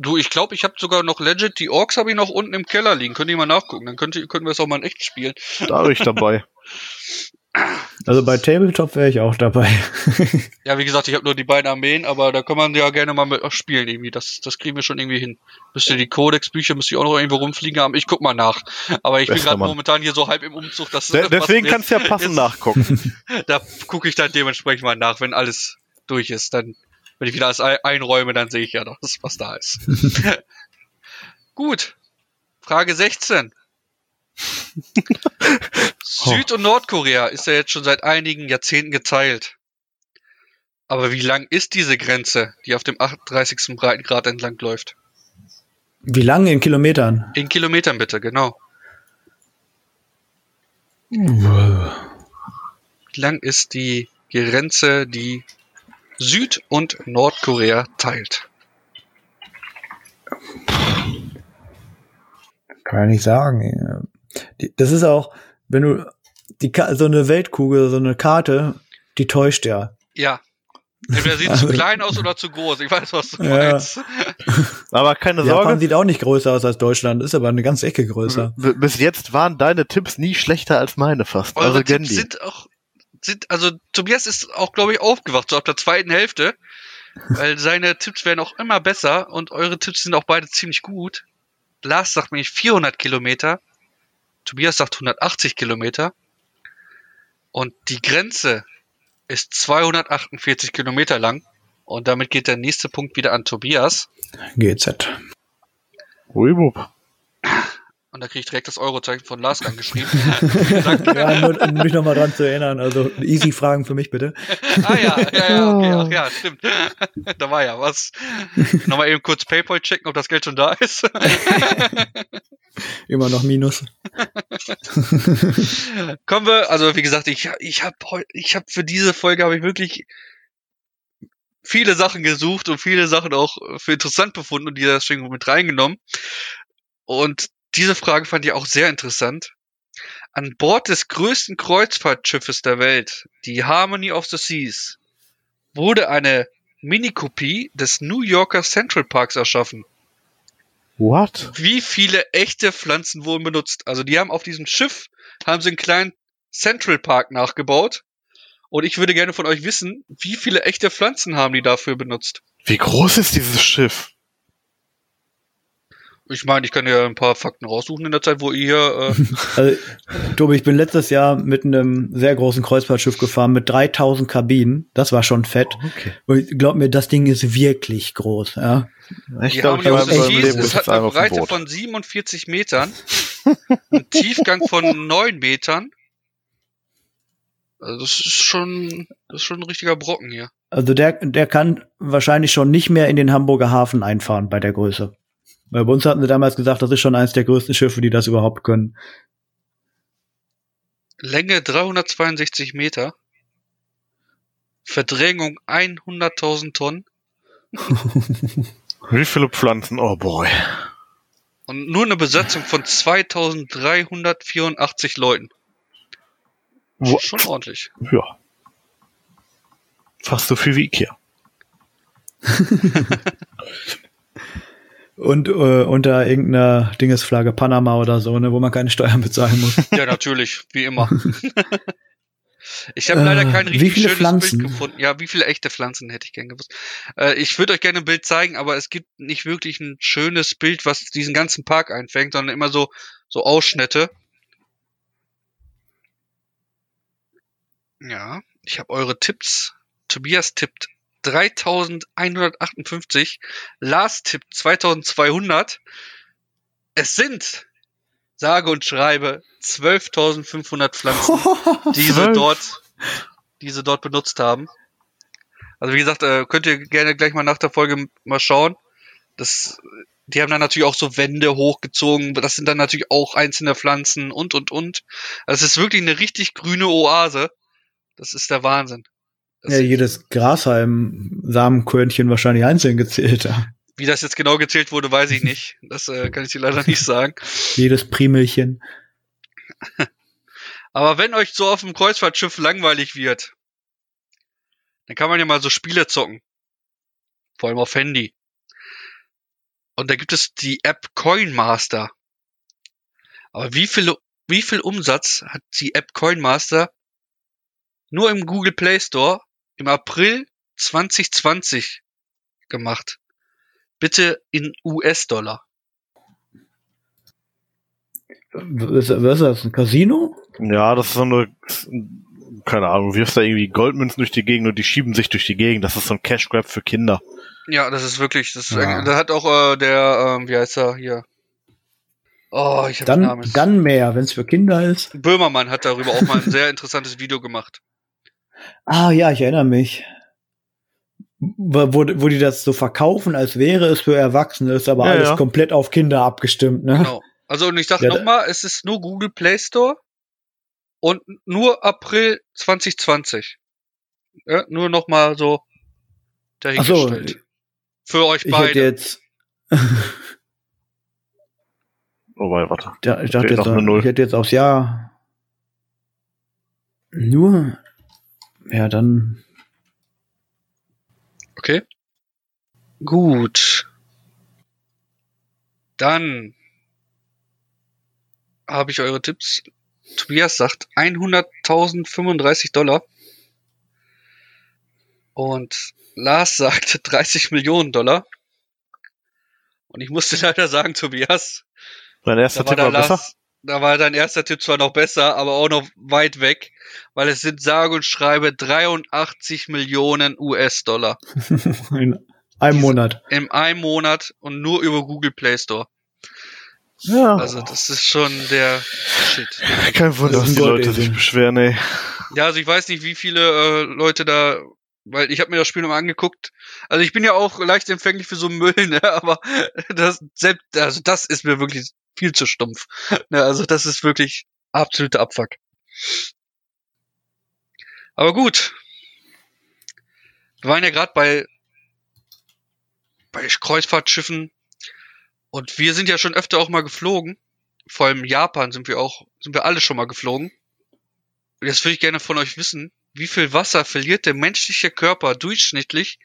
Du, ich glaube, ich habe sogar noch Legend, die Orks habe ich noch unten im Keller liegen. Könnt ihr mal nachgucken, dann könnt ihr, können wir es auch mal in echt spielen. Da bin ich dabei. Also bei Tabletop wäre ich auch dabei. Ja, wie gesagt, ich habe nur die beiden Armeen, aber da kann man ja gerne mal mit spielen irgendwie. Das, das kriegen wir schon irgendwie hin. Müsste die Codex-Bücher, müsste ich auch noch irgendwo rumfliegen haben. Ich guck mal nach. Aber ich bin Bester gerade Mann. momentan hier so halb im Umzug. Dass De deswegen kannst du ja passend nachgucken. Da gucke ich dann dementsprechend mal nach, wenn alles durch ist. Dann, wenn ich wieder alles ein- einräume, dann sehe ich ja noch, was da ist. Gut. Frage 16. Süd- und Nordkorea ist ja jetzt schon seit einigen Jahrzehnten geteilt. Aber wie lang ist diese Grenze, die auf dem 38. Breitengrad entlang läuft? Wie lange in Kilometern? In Kilometern bitte, genau. Wie lang ist die Grenze, die Süd- und Nordkorea teilt? Kann ich nicht sagen. Das ist auch, wenn du die Ka so eine Weltkugel, so eine Karte, die täuscht ja. Ja. Entweder sieht Also- zu klein aus oder zu groß. Ich weiß, was du Ja. meinst. Aber keine Japan Sorge, sieht auch nicht größer aus als Deutschland, ist aber eine ganze Ecke größer. b- bis jetzt waren deine Tipps nie schlechter als meine fast. Eure also Tipps sind auch, sind, also Tobias ist auch, glaube ich, aufgewacht, so ab der zweiten Hälfte. Weil seine Tipps werden auch immer besser und eure Tipps sind auch beide ziemlich gut. Lars sagt nämlich 400 Kilometer. Tobias sagt 180 Kilometer. Und die Grenze ist 248 Kilometer lang. Und damit geht der nächste Punkt wieder an Tobias. GZ. Uibup. Und da kriege ich direkt das Eurozeichen von Lars angeschrieben. Ja, nur, um mich nochmal dran zu erinnern. Also easy Fragen für mich bitte. ah ja, ja, ja, okay, ach ja, stimmt. da war ja was. Nochmal eben kurz PayPal checken, ob das Geld schon da ist. Immer noch Minus. Kommen wir, also wie gesagt, ich, ich habe ich hab für diese Folge habe ich wirklich viele Sachen gesucht und viele Sachen auch für interessant befunden und die deswegen mit reingenommen. Und diese Frage fand ich auch sehr interessant. An Bord des größten Kreuzfahrtschiffes der Welt, die Harmony of the Seas, wurde eine Minikopie des New Yorker Central Parks erschaffen. What? Wie viele echte Pflanzen wurden benutzt? Also die haben auf diesem Schiff haben sie einen kleinen Central Park nachgebaut. Und ich würde gerne von euch wissen, wie viele echte Pflanzen haben die dafür benutzt? Wie groß ist dieses Schiff? Ich meine, ich kann ja ein paar Fakten raussuchen in der Zeit, wo ihr hier. Äh, Also, Tobi, ich bin letztes Jahr mit einem sehr großen Kreuzfahrtschiff gefahren mit 3000 Kabinen. Das war schon fett. Okay. Und glaub mir, das Ding ist wirklich groß. Ja. Ich die glaube, Seas, Leben es hat eine Breite von 47 Metern, einen Tiefgang von 9 Metern. Also das ist schon, das ist schon ein richtiger Brocken hier. Also der, der kann wahrscheinlich schon nicht mehr in den Hamburger Hafen einfahren bei der Größe. Weil bei uns hatten sie damals gesagt, das ist schon eins der größten Schiffe, die das überhaupt können. Länge 362 Meter. Verdrängung 100.000 Tonnen. Wie viele Pflanzen? Oh boy. Und nur eine Besatzung von 2384 Leuten. Wo- Schon ordentlich. Ja. Fast so viel wie Ikea. Und äh, unter irgendeiner Dingesflagge Panama oder so, ne, wo man keine Steuern bezahlen muss. Ja, natürlich, wie immer. Ich habe leider Äh, kein wie richtig schönes Pflanzen? Bild gefunden. Ja, wie viele echte Pflanzen hätte ich gern gewusst. Äh, ich würde euch gerne ein Bild zeigen, aber es gibt nicht wirklich ein schönes Bild, was diesen ganzen Park einfängt, sondern immer so, so Ausschnitte. Ja, ich habe eure Tipps. Tobias tippt 3158, Lars tippt 2200. Es sind, sage und schreibe, 12.500 Pflanzen diese Zwölf. dort, diese dort benutzt haben. Also wie gesagt, äh, könnt ihr gerne gleich mal nach der Folge mal schauen. Das, die haben dann natürlich auch so Wände hochgezogen. Das sind dann natürlich auch einzelne Pflanzen und und und. Also es ist wirklich eine richtig grüne Oase. Das ist der Wahnsinn. Ja, jedes Grashalm-Samenkörnchen wahrscheinlich einzeln gezählt. Ja. wie das jetzt genau gezählt wurde, weiß ich nicht. Das äh, kann ich dir leider nicht sagen. Jedes Primelchen. Aber wenn euch so auf dem Kreuzfahrtschiff langweilig wird, dann kann man ja mal so Spiele zocken. Vor allem auf Handy. Und da gibt es die App Coinmaster. Aber wie viel, wie viel Umsatz hat die App Coinmaster nur im Google Play Store im April 2020 gemacht? Bitte in US-Dollar. Was, ist das? Ein Casino? Ja, das ist so eine, keine Ahnung, du wirfst da irgendwie Goldmünzen durch die Gegend und die schieben sich durch die Gegend. Das ist so ein Cash Grab für Kinder. Ja, das ist wirklich, das ist, Ja. da hat auch äh, der, ähm, wie heißt er hier? Oh, ich habe den Namen. Dann, dann mehr, wenn es für Kinder ist. Böhmermann hat darüber auch mal ein sehr interessantes Video gemacht. Ah ja, ich erinnere mich. Wo, wo wo die das so verkaufen, als wäre es für Erwachsene, ist aber Ja, alles ja. komplett auf Kinder abgestimmt, ne? Genau. Also und ich sag Ja, noch nochmal, es ist nur Google Play Store und nur April 2020. Ja, nur nochmal so Ach so, dahingestellt. Für euch ich hätte beide. jetzt. Wobei, warte. Da, ich dachte jetzt, ich hätte jetzt aufs Jahr nur, ja, dann Okay. Gut. Dann habe ich eure Tipps. Tobias sagt 100.035 Dollar. Und Lars sagt 30 Millionen Dollar. Und ich musste leider sagen, Tobias, Dein erster Tipp war der besser? Da war dein erster Tipp zwar noch besser, aber auch noch weit weg, weil es sind sage und schreibe 83 Millionen US-Dollar in einem Monat. in einem Monat und nur über Google Play Store. Ja. Also das ist schon der Shit. Kein Wunder, Das dass die Leute sich beschweren, ey. Ja, also ich weiß nicht, wie viele äh, Leute da, weil ich habe mir das Spiel nochmal angeguckt. Also ich bin ja auch leicht empfänglich für so Müll, ne? aber das selbst, also das ist mir wirklich viel zu stumpf. Ne? Also das ist wirklich absoluter Abfuck. Aber gut. Wir waren ja gerade bei bei Kreuzfahrtschiffen und wir sind ja schon öfter auch mal geflogen. Vor allem Japan sind wir auch, sind wir alle schon mal geflogen. Und Jetzt würde ich gerne von euch wissen, wie viel Wasser verliert der menschliche Körper durchschnittlich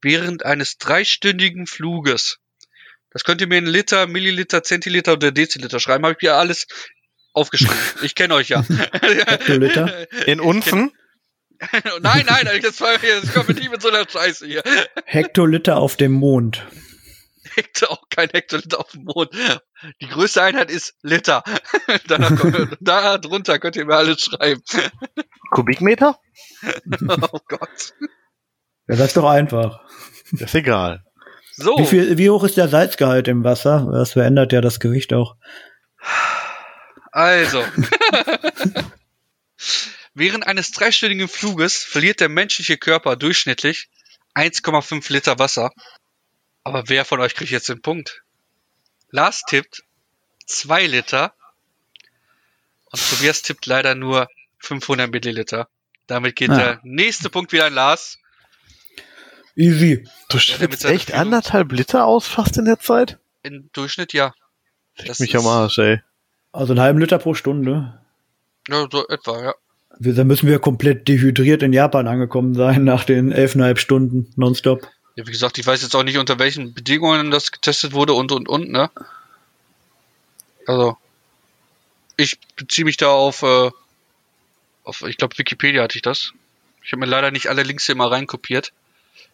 während eines dreistündigen Fluges? Das könnt ihr mir in Liter, Milliliter, Zentiliter oder Deziliter schreiben. Habe ich mir alles aufgeschrieben. Ich kenne euch ja. Hektoliter? In Unzen? nein, nein, das, war, das kommt mir nicht mit so einer Scheiße hier. Hektoliter auf dem Mond. Hektar, auch kein Hektoliter auf dem Mond. Die größte Einheit ist Liter. Danach da drunter könnt ihr mir alles schreiben. Kubikmeter? Oh Gott. Ja, das ist doch einfach. Ist egal. So. Wie, viel, wie hoch ist der Salzgehalt im Wasser? Das verändert ja das Gewicht auch. Also. Während eines dreistündigen Fluges verliert der menschliche Körper durchschnittlich 1,5 Liter Wasser. Aber wer von euch kriegt jetzt den Punkt? Lars tippt 2 Liter und Tobias tippt leider nur 500 Milliliter. Damit geht Ah. der nächste Punkt wieder an Lars. Easy. Du mit schwitzt echt anderthalb Liter aus fast in der Zeit? Im Durchschnitt ja. Fick Das mich am Arsch, ey. Also einen halben Liter pro Stunde. Ja, so etwa, ja. Wir, dann müssen wir komplett dehydriert in Japan angekommen sein nach den elfeinhalb Stunden nonstop. Ja, wie gesagt, ich weiß jetzt auch nicht, unter welchen Bedingungen das getestet wurde und und und, ne? Also, ich beziehe mich da auf, äh, auf ich glaube, Wikipedia hatte ich das. Ich habe mir leider nicht alle Links hier mal reinkopiert.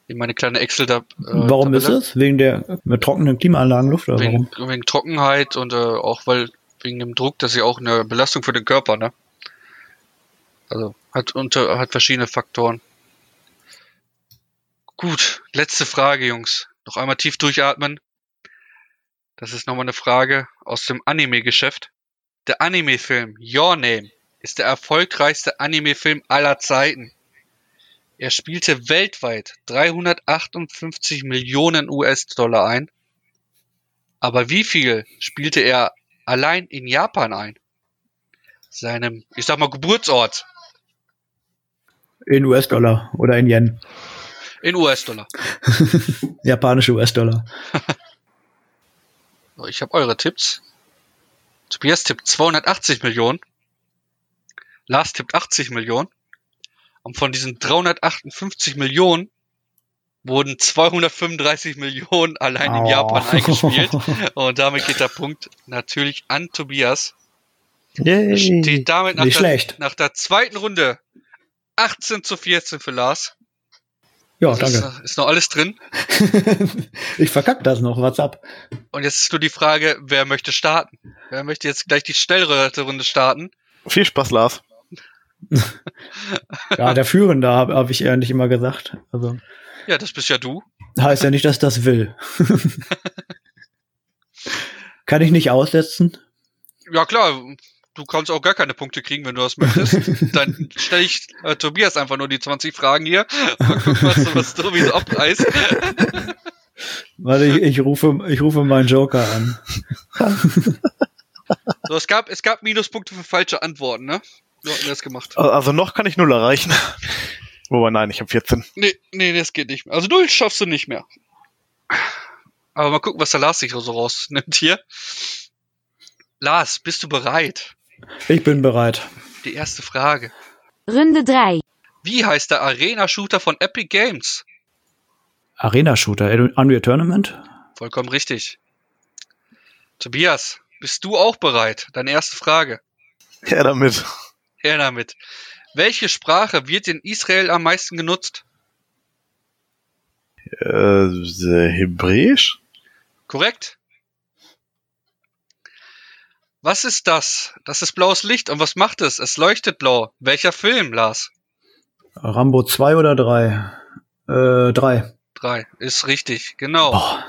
In meine kleine excel da. Äh, warum ist Tabelle. es? Wegen der mit trockenen Klimaanlagenluft oder Wegen, warum? wegen Trockenheit und äh, auch weil wegen dem Druck, das ist ja auch eine Belastung für den Körper, ne? Also hat unter hat verschiedene Faktoren. Gut, letzte Frage, Jungs. Noch einmal tief durchatmen. Das ist nochmal eine Frage aus dem Anime-Geschäft. Der Anime-Film Your Name ist der erfolgreichste Anime-Film aller Zeiten. Er spielte weltweit 358 Millionen US-Dollar ein. Aber wie viel spielte er allein in Japan ein? Seinem, ich sag mal, Geburtsort In US-Dollar oder in Yen. in US-Dollar. Japanische US-Dollar. So, Ich habe eure Tipps. Tobias tippt 280 Millionen. Lars tippt 80 Millionen. Und von diesen 358 Millionen wurden 235 Millionen allein in Oh. Japan eingespielt. Und damit geht der Punkt natürlich an Tobias. Yay. Steht damit nach Nicht der, schlecht. nach der zweiten Runde 18 zu 14 für Lars. Ja, Das ist, danke. ist noch alles drin. ich verkack das noch. What's up? Und jetzt ist nur die Frage, wer möchte starten? Wer möchte jetzt gleich die schnellere Runde starten? Viel Spaß, Lars. Ja, der Führende habe hab ich eher nicht immer gesagt. Also Ja, das bist ja du. heißt ja nicht, dass das will. Kann ich nicht aussetzen? Ja klar, du kannst auch gar keine Punkte kriegen, wenn du das möchtest. Dann stelle ich äh, Tobias einfach nur die 20 Fragen hier und guck, was, was Tobi so abreißt. Warte, ich, ich rufe, ich rufe meinen Joker an. So, es gab, es gab Minuspunkte für falsche Antworten, ne? Wir das gemacht. Also noch kann ich null erreichen. Wobei, nein, ich habe 14. Nee, nee, das geht nicht mehr. Also null schaffst du nicht mehr. Aber mal gucken, was der Lars sich so rausnimmt hier. Lars, bist du bereit? Ich bin bereit. Die erste Frage. Runde 3. Wie heißt der Arena-Shooter von Epic Games? Arena-Shooter, Unreal Tournament? Vollkommen richtig. Tobias, bist du auch bereit? Deine erste Frage. Ja, damit. Her damit. Welche Sprache wird in Israel am meisten genutzt? Äh, Hebräisch? Korrekt? Was ist das? Das ist blaues Licht. Und was macht es? Es leuchtet blau. Welcher Film, Lars? Rambo 2 oder 3? Äh, 3. Drei. Ist richtig. Genau. Boah.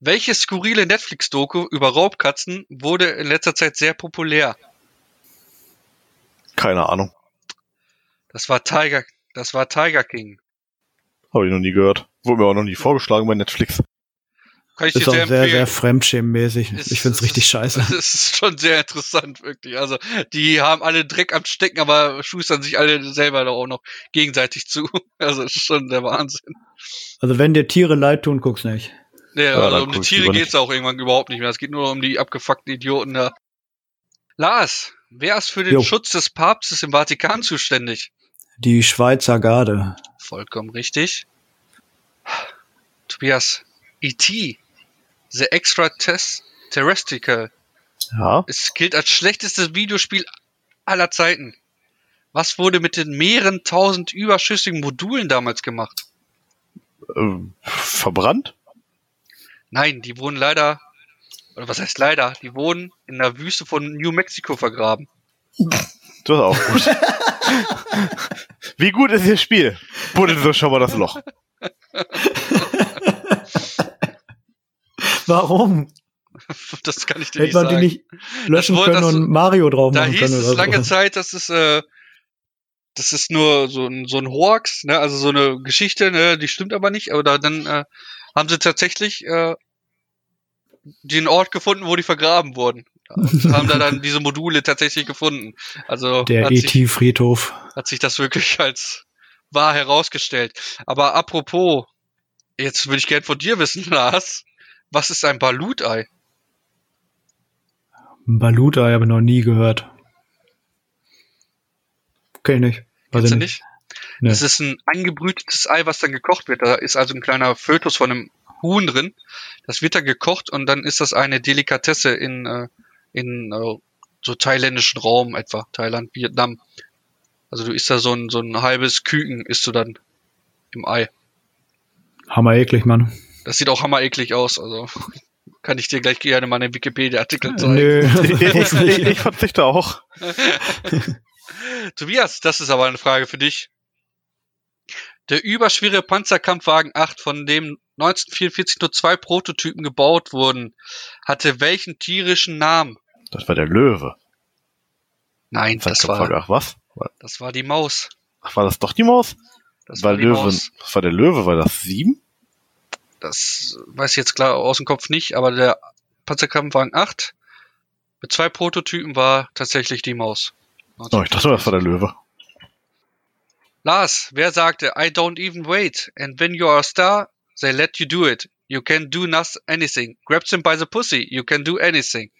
Welche skurrile Netflix-Doku über Raubkatzen wurde in letzter Zeit sehr populär? Keine Ahnung. Das war Tiger, das war Tiger King. Habe ich noch nie gehört. Wurde mir auch noch nie vorgeschlagen bei Netflix. Kann ich Ist dir auch sehr sehr, empfehlen. sehr fremdschämenmäßig. Ist- Ich find's ist- richtig scheiße. Das ist schon sehr interessant, wirklich. Also, die haben alle Dreck am Stecken, aber schustern sich alle selber da auch noch gegenseitig zu. Also, das ist schon der Wahnsinn. Also wenn dir Tiere leid tun, guck's nicht. Nee, Ja, also um die Tiere geht's auch irgendwann überhaupt nicht mehr. Es geht nur um die abgefuckten Idioten da. Lars, wer ist für den Jo. Schutz des Papstes im Vatikan zuständig? Die Schweizer Garde. Vollkommen richtig. Tobias, E.T., The Extraterrestrial, Ja. es gilt als schlechtestes Videospiel aller Zeiten. Was wurde mit den mehreren tausend überschüssigen Modulen damals gemacht? Äh, verbrannt? Nein, die wurden leider, oder was heißt leider, die wurden in der Wüste von New Mexico vergraben. Das ist auch gut. Wie gut ist Ihr Spiel? Buddeln Sie schon mal das Loch. Warum? Das kann ich dir Hätte nicht man die sagen. nicht löschen Das wurde- können das- und Mario drauf da machen hieß können es oder lange so. Zeit, dass es, äh, das ist nur so ein, so ein Hoax, ne, also so eine Geschichte, ne, die stimmt aber nicht, aber dann äh, haben sie tatsächlich äh, den Ort gefunden, wo die vergraben wurden. Und haben da dann diese Module tatsächlich gefunden. Also Der hat, sich, ET-Friedhof. hat sich das wirklich als wahr herausgestellt. Aber apropos, jetzt würde ich gern von dir wissen, Lars, was ist ein Balut-Ei? Baluta habe ich noch nie gehört. Kenn ich nicht. Weiß nicht. nicht? Nee. Das ist ein angebrütetes Ei, was dann gekocht wird. Da ist also ein kleiner Fötus von einem Huhn drin. Das wird dann gekocht und dann ist das eine Delikatesse in, äh, in äh, so thailändischen Raum etwa. Thailand, Vietnam. Also du isst da so ein, so ein halbes Küken, isst du dann im Ei. Hammer eklig, Mann. Das sieht auch hammer eklig aus. Also kann ich dir gleich gerne mal einen Wikipedia-Artikel zeigen. Nö. Ich, ich, ich verzichte auch. Tobias, das ist aber eine Frage für dich. Der überschwere Panzerkampfwagen 8, von dem 1944 nur zwei Prototypen gebaut wurden, hatte welchen tierischen Namen? Das war der Löwe. Nein, das war, Ach, was? das war die Maus. Ach, war das doch die Maus? Das war war die Löwe. Maus. Was war der Löwe? War das sieben? Das weiß ich jetzt klar aus dem Kopf nicht, aber der Panzerkampfwagen 8 mit zwei Prototypen war tatsächlich die Maus. Oh, ich dachte, das war der Löwe. Lars, wer sagte, I don't even wait, and when you are a star, they let you do it. You can do nothing, anything. Grabs him by the pussy, you can do anything.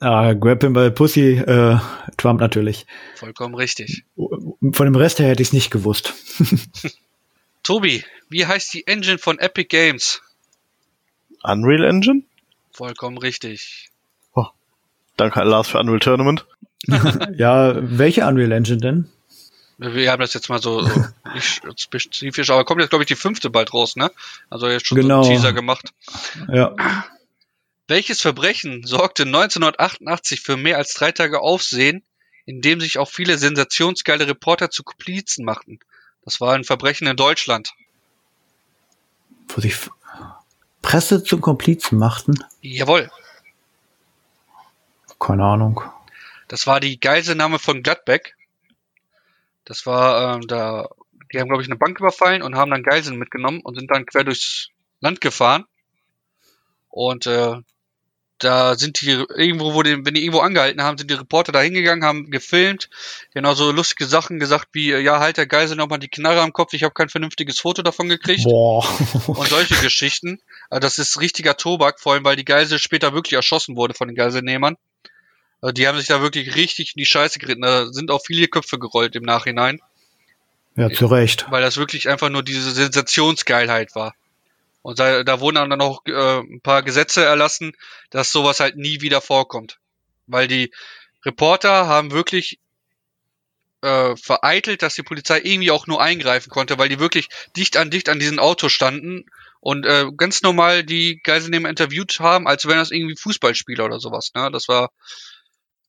Ah, grab him by Pussy, äh, Trump natürlich. Vollkommen richtig. Von dem Rest her hätte ich es nicht gewusst. Tobi, wie heißt die Engine von Epic Games? Unreal Engine? Vollkommen richtig. Danke an Lars für Unreal Tournament. ja, welche Unreal Engine denn? Wir haben das jetzt mal so, so nicht spezifisch, aber kommt jetzt, glaube ich, die fünfte bald raus, ne? Also jetzt schon Genau. so einen Teaser gemacht. Ja. Welches Verbrechen sorgte 1988 für mehr als drei Tage Aufsehen, in dem sich auch viele sensationsgeile Reporter zu Komplizen machten? Das war ein Verbrechen in Deutschland. Wo sich Presse zum Komplizen machten? Jawohl. Keine Ahnung. Das war die Geiselnahme von Gladbeck. Das war ähm, da, die haben glaube ich eine Bank überfallen und haben dann Geiseln mitgenommen und sind dann quer durchs Land gefahren. Und äh, da sind die irgendwo, wo die, wenn die irgendwo angehalten haben, sind die Reporter da hingegangen, haben gefilmt, genau so lustige Sachen gesagt wie, ja, halt der Geisel nochmal die Knarre am Kopf, ich habe kein vernünftiges Foto davon gekriegt. Boah. Und solche Geschichten. Also das ist richtiger Tobak, vor allem weil die Geisel später wirklich erschossen wurde von den Geiselnehmern. Also die haben sich da wirklich richtig in die Scheiße geritten. Da sind auch viele Köpfe gerollt im Nachhinein, ja, zu Recht. weil das wirklich einfach nur diese Sensationsgeilheit war. Und da, da wurden dann noch äh, ein paar Gesetze erlassen, dass sowas halt nie wieder vorkommt. Weil die Reporter haben wirklich äh, vereitelt, dass die Polizei irgendwie auch nur eingreifen konnte, weil die wirklich dicht an dicht an diesen Autos standen und äh, ganz normal die Geiselnehmer interviewt haben, als wären das irgendwie Fußballspieler oder sowas. Ne? Das war,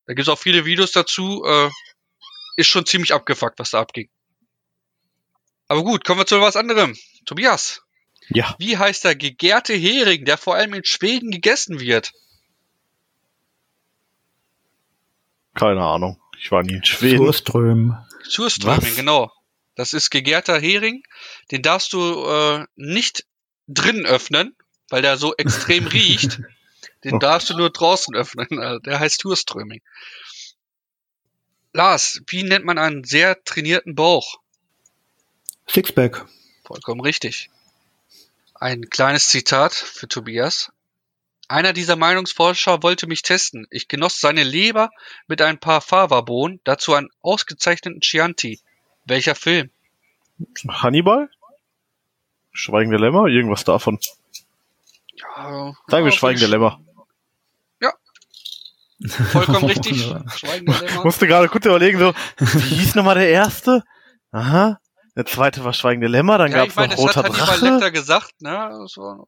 da gibt's auch viele Videos dazu. Äh, ist schon ziemlich abgefuckt, was da abging. Aber gut, kommen wir zu was anderem. Tobias, Ja. wie heißt der gegärte Hering, der vor allem in Schweden gegessen wird? Keine Ahnung. Ich war nie in Schweden. Surström. Surströmming, Was? genau. Das ist gegärter Hering. Den darfst du äh, nicht drin öffnen, weil der so extrem riecht. Den darfst du nur draußen öffnen. Also der heißt Surströmming. Lars, wie nennt man einen sehr trainierten Bauch? Sixpack. Vollkommen richtig. Ein kleines Zitat für Tobias. Einer dieser Meinungsforscher wollte mich testen. Ich genoss seine Leber mit ein paar Fava-Bohnen, dazu einen ausgezeichneten Chianti. Welcher Film? Hannibal? Schweigen der Lämmer? Irgendwas davon. Ja, Sagen wir ja, Schweigen der Lämmer. Vollkommen richtig. Musste gerade kurz überlegen, so, wie hieß nochmal der erste? Aha. Der zweite war Schweigen der Lämmer, dann Ja, gab's ich meine, noch das hat Roter Hannibal Drache. Lecter gesagt, ne? Das war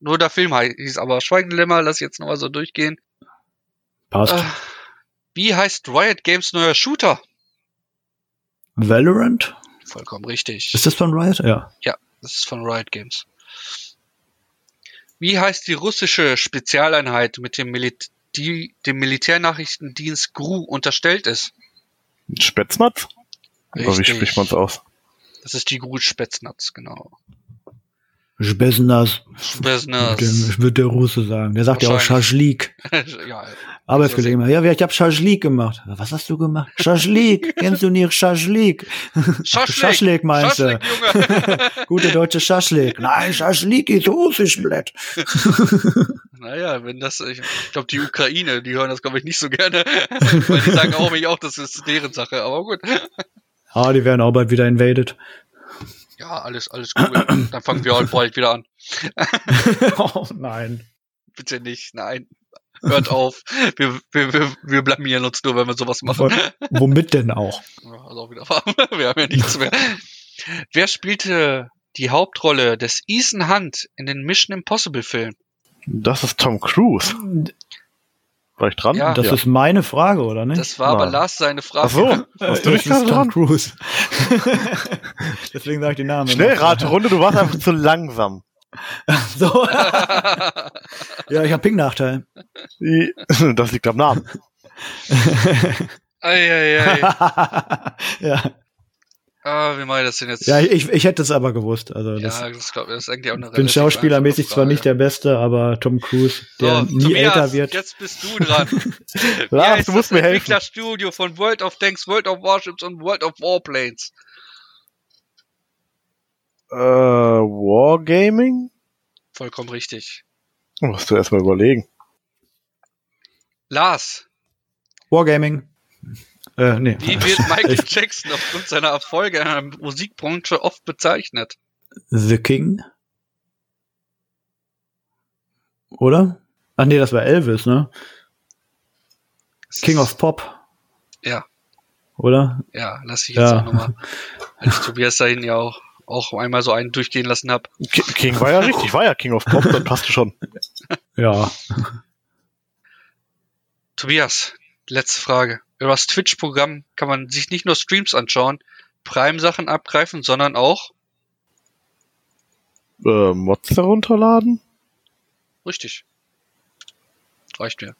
nur der Film hieß aber Schweigen der Lämmer, lass ich jetzt nochmal so durchgehen. Passt. Äh, wie heißt Riot Games neuer Shooter? Valorant? Vollkommen richtig. Ist das von Riot? Ja. Das ist von Riot Games. Wie heißt die russische Spezialeinheit, mit dem, Milit die dem Militärnachrichtendienst GRU unterstellt ist? Spätznatz? Oder wie spricht man's aus? Das ist die GRU Spätznatz, genau. Spesnas. Spetsnaz. Ich würde der Russe sagen. Der sagt ja auch. Schaschlik. ja, Arbeitskollege immer. Ja, ich habe Schaschlik gemacht. Was hast du gemacht? Schaschlik. Kennst du nicht Schaschlik? Schaschlik. Schaschlik meinst du? Gute deutsche Schaschlik. Nein, Schaschlik ist russisch, Blatt. Naja, wenn das, ich, ich glaube, die Ukraine, die hören das, glaube ich, nicht so gerne. Weil die sagen auch mich auch, das ist deren Sache. Aber gut. Ah, die werden auch bald wieder invaded. Ja, alles, alles cool. Dann fangen wir halt bald wieder an. oh nein. Bitte nicht, nein. Hört auf. Wir, wir, wir, wir blamieren uns nur, wenn wir sowas machen. Womit denn auch? Ja, also auch wieder. Wir haben ja nichts mehr. Wer spielte die Hauptrolle des Ethan Hunt in den Mission Impossible Filmen? Das ist Tom Cruise. War ich dran? Ja. Das ist meine Frage, oder nicht? Das war aber Nein. Lars seine Frage. Ach so. Hast du das nicht ist gerade Tom dran? Cruise. Deswegen sage ich den Namen. Schnellraterunde, du warst einfach zu langsam. So. ja, ich habe Ping-Nachteil. Das liegt am Namen. Eieiei. ja, Ah, wie mache ich das denn jetzt? ja ich, ich hätte es aber gewusst. Also das, ja, das, glaub, das ist eigentlich auch eine ich bin schauspielermäßig zwar nicht der Beste, aber Tom Cruise, der so, nie Tobias, älter wird. Jetzt bist du dran. Lars, du musst das mir helfen. Entwicklerstudio von World of Tanks, World of Warships und World of Warplanes. Äh, Wargaming? Vollkommen richtig. Musst du erstmal überlegen. Lars, Wargaming. Äh, nee. wie wird Michael Ich- Jackson aufgrund seiner Erfolge in der Musikbranche oft bezeichnet? The King? Oder? Ach nee, das war Elvis, ne? Es King of Pop, Ja, oder? ja, lass ich jetzt Ja. auch nochmal, ich Tobias dahin ja auch, auch einmal so einen durchgehen lassen hab. Ki- King war ja richtig, war ja King of Pop, dann passt schon. Ja. Tobias, letzte Frage. Über das Twitch-Programm kann man sich nicht nur Streams anschauen, Prime-Sachen abgreifen, sondern auch, Äh, Mods herunterladen? richtig, reicht mir,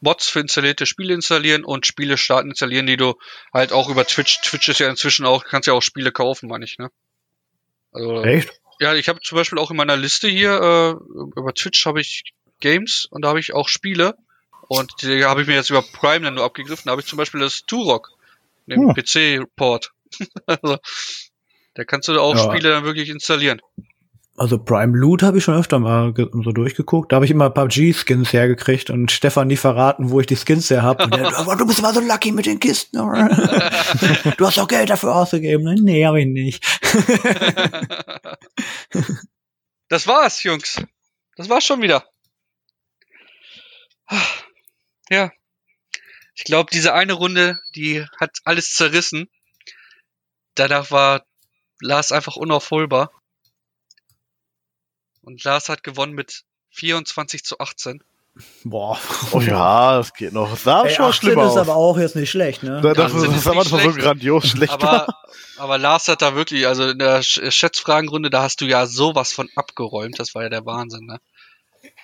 Mods für installierte Spiele installieren und Spiele starten installieren, die du halt auch über Twitch, Twitch ist ja inzwischen auch, kannst ja auch Spiele kaufen, meine ich, ne? Also, Echt? ja, ich habe zum Beispiel auch in meiner Liste hier, äh, über Twitch habe ich Games und da habe ich auch Spiele. Und die habe ich mir jetzt über Prime dann nur abgegriffen. Da habe ich zum Beispiel das Turok, den Hm. PC-Port. also, da kannst du auch Ja. Spiele dann wirklich installieren. Also Prime Loot habe ich schon öfter mal so durchgeguckt. Da habe ich immer PUBG-Skins hergekriegt und Stefan nie verraten, wo ich die Skins her habe. Aber du bist immer so lucky mit den Kisten. du hast auch Geld dafür ausgegeben. Nee, habe ich nicht. Das war's, Jungs. Das war's schon wieder. Ja. Ich glaube, diese eine Runde, die hat alles zerrissen. Danach war Lars einfach unaufholbar. Und Lars hat gewonnen mit 24 zu 18. Boah. Oh ja, das geht noch. Das sah Ey, schon mal 18 schlimmer ist aus. aber auch jetzt nicht schlecht, ne? Da- das, das, das ist am nicht Anfang so schlecht. grandios schlecht. Aber, aber Lars hat da wirklich, also in der Sch- Schätzfragenrunde, da hast du ja sowas von abgeräumt. Das war ja der Wahnsinn, ne?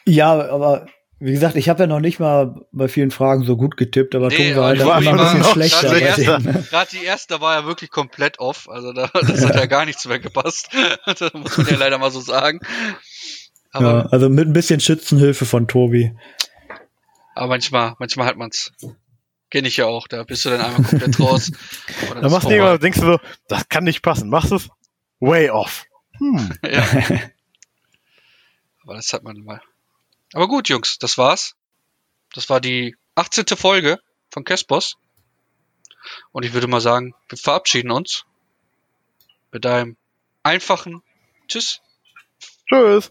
Ja, aber wie gesagt, ich habe ja noch nicht mal bei vielen Fragen so gut getippt, aber Nee, Tun war aber halt war immer ein bisschen schlechter. ne? Gerade die erste, da war ja wirklich komplett off. Also da, das hat ja gar nichts mehr gepasst. das muss man ja leider mal so sagen. Aber, Ja, also mit ein bisschen Schützenhilfe von Tobi. aber manchmal, manchmal hat man's. Kenn ich ja auch. Da bist du dann einmal komplett raus. Ist machst du irgendwann, denkst du so, das kann nicht passen. Machst du es? Way off. Hm. Ja. Aber das hat man mal. Aber gut, Jungs, das war's. Das war die 18. Folge von Kespos. Und ich würde mal sagen, wir verabschieden uns mit einem einfachen Tschüss. Tschüss.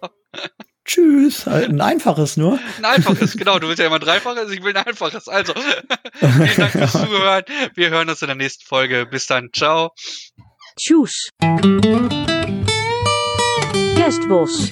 Tschüss. Halt Ein einfaches nur. Ein einfaches, genau. Du willst ja immer ein dreifaches, ich will ein einfaches. Also, vielen Dank fürs Zuhören. Wir hören uns in der nächsten Folge. Bis dann. Ciao. Tjoes. Kerstbos.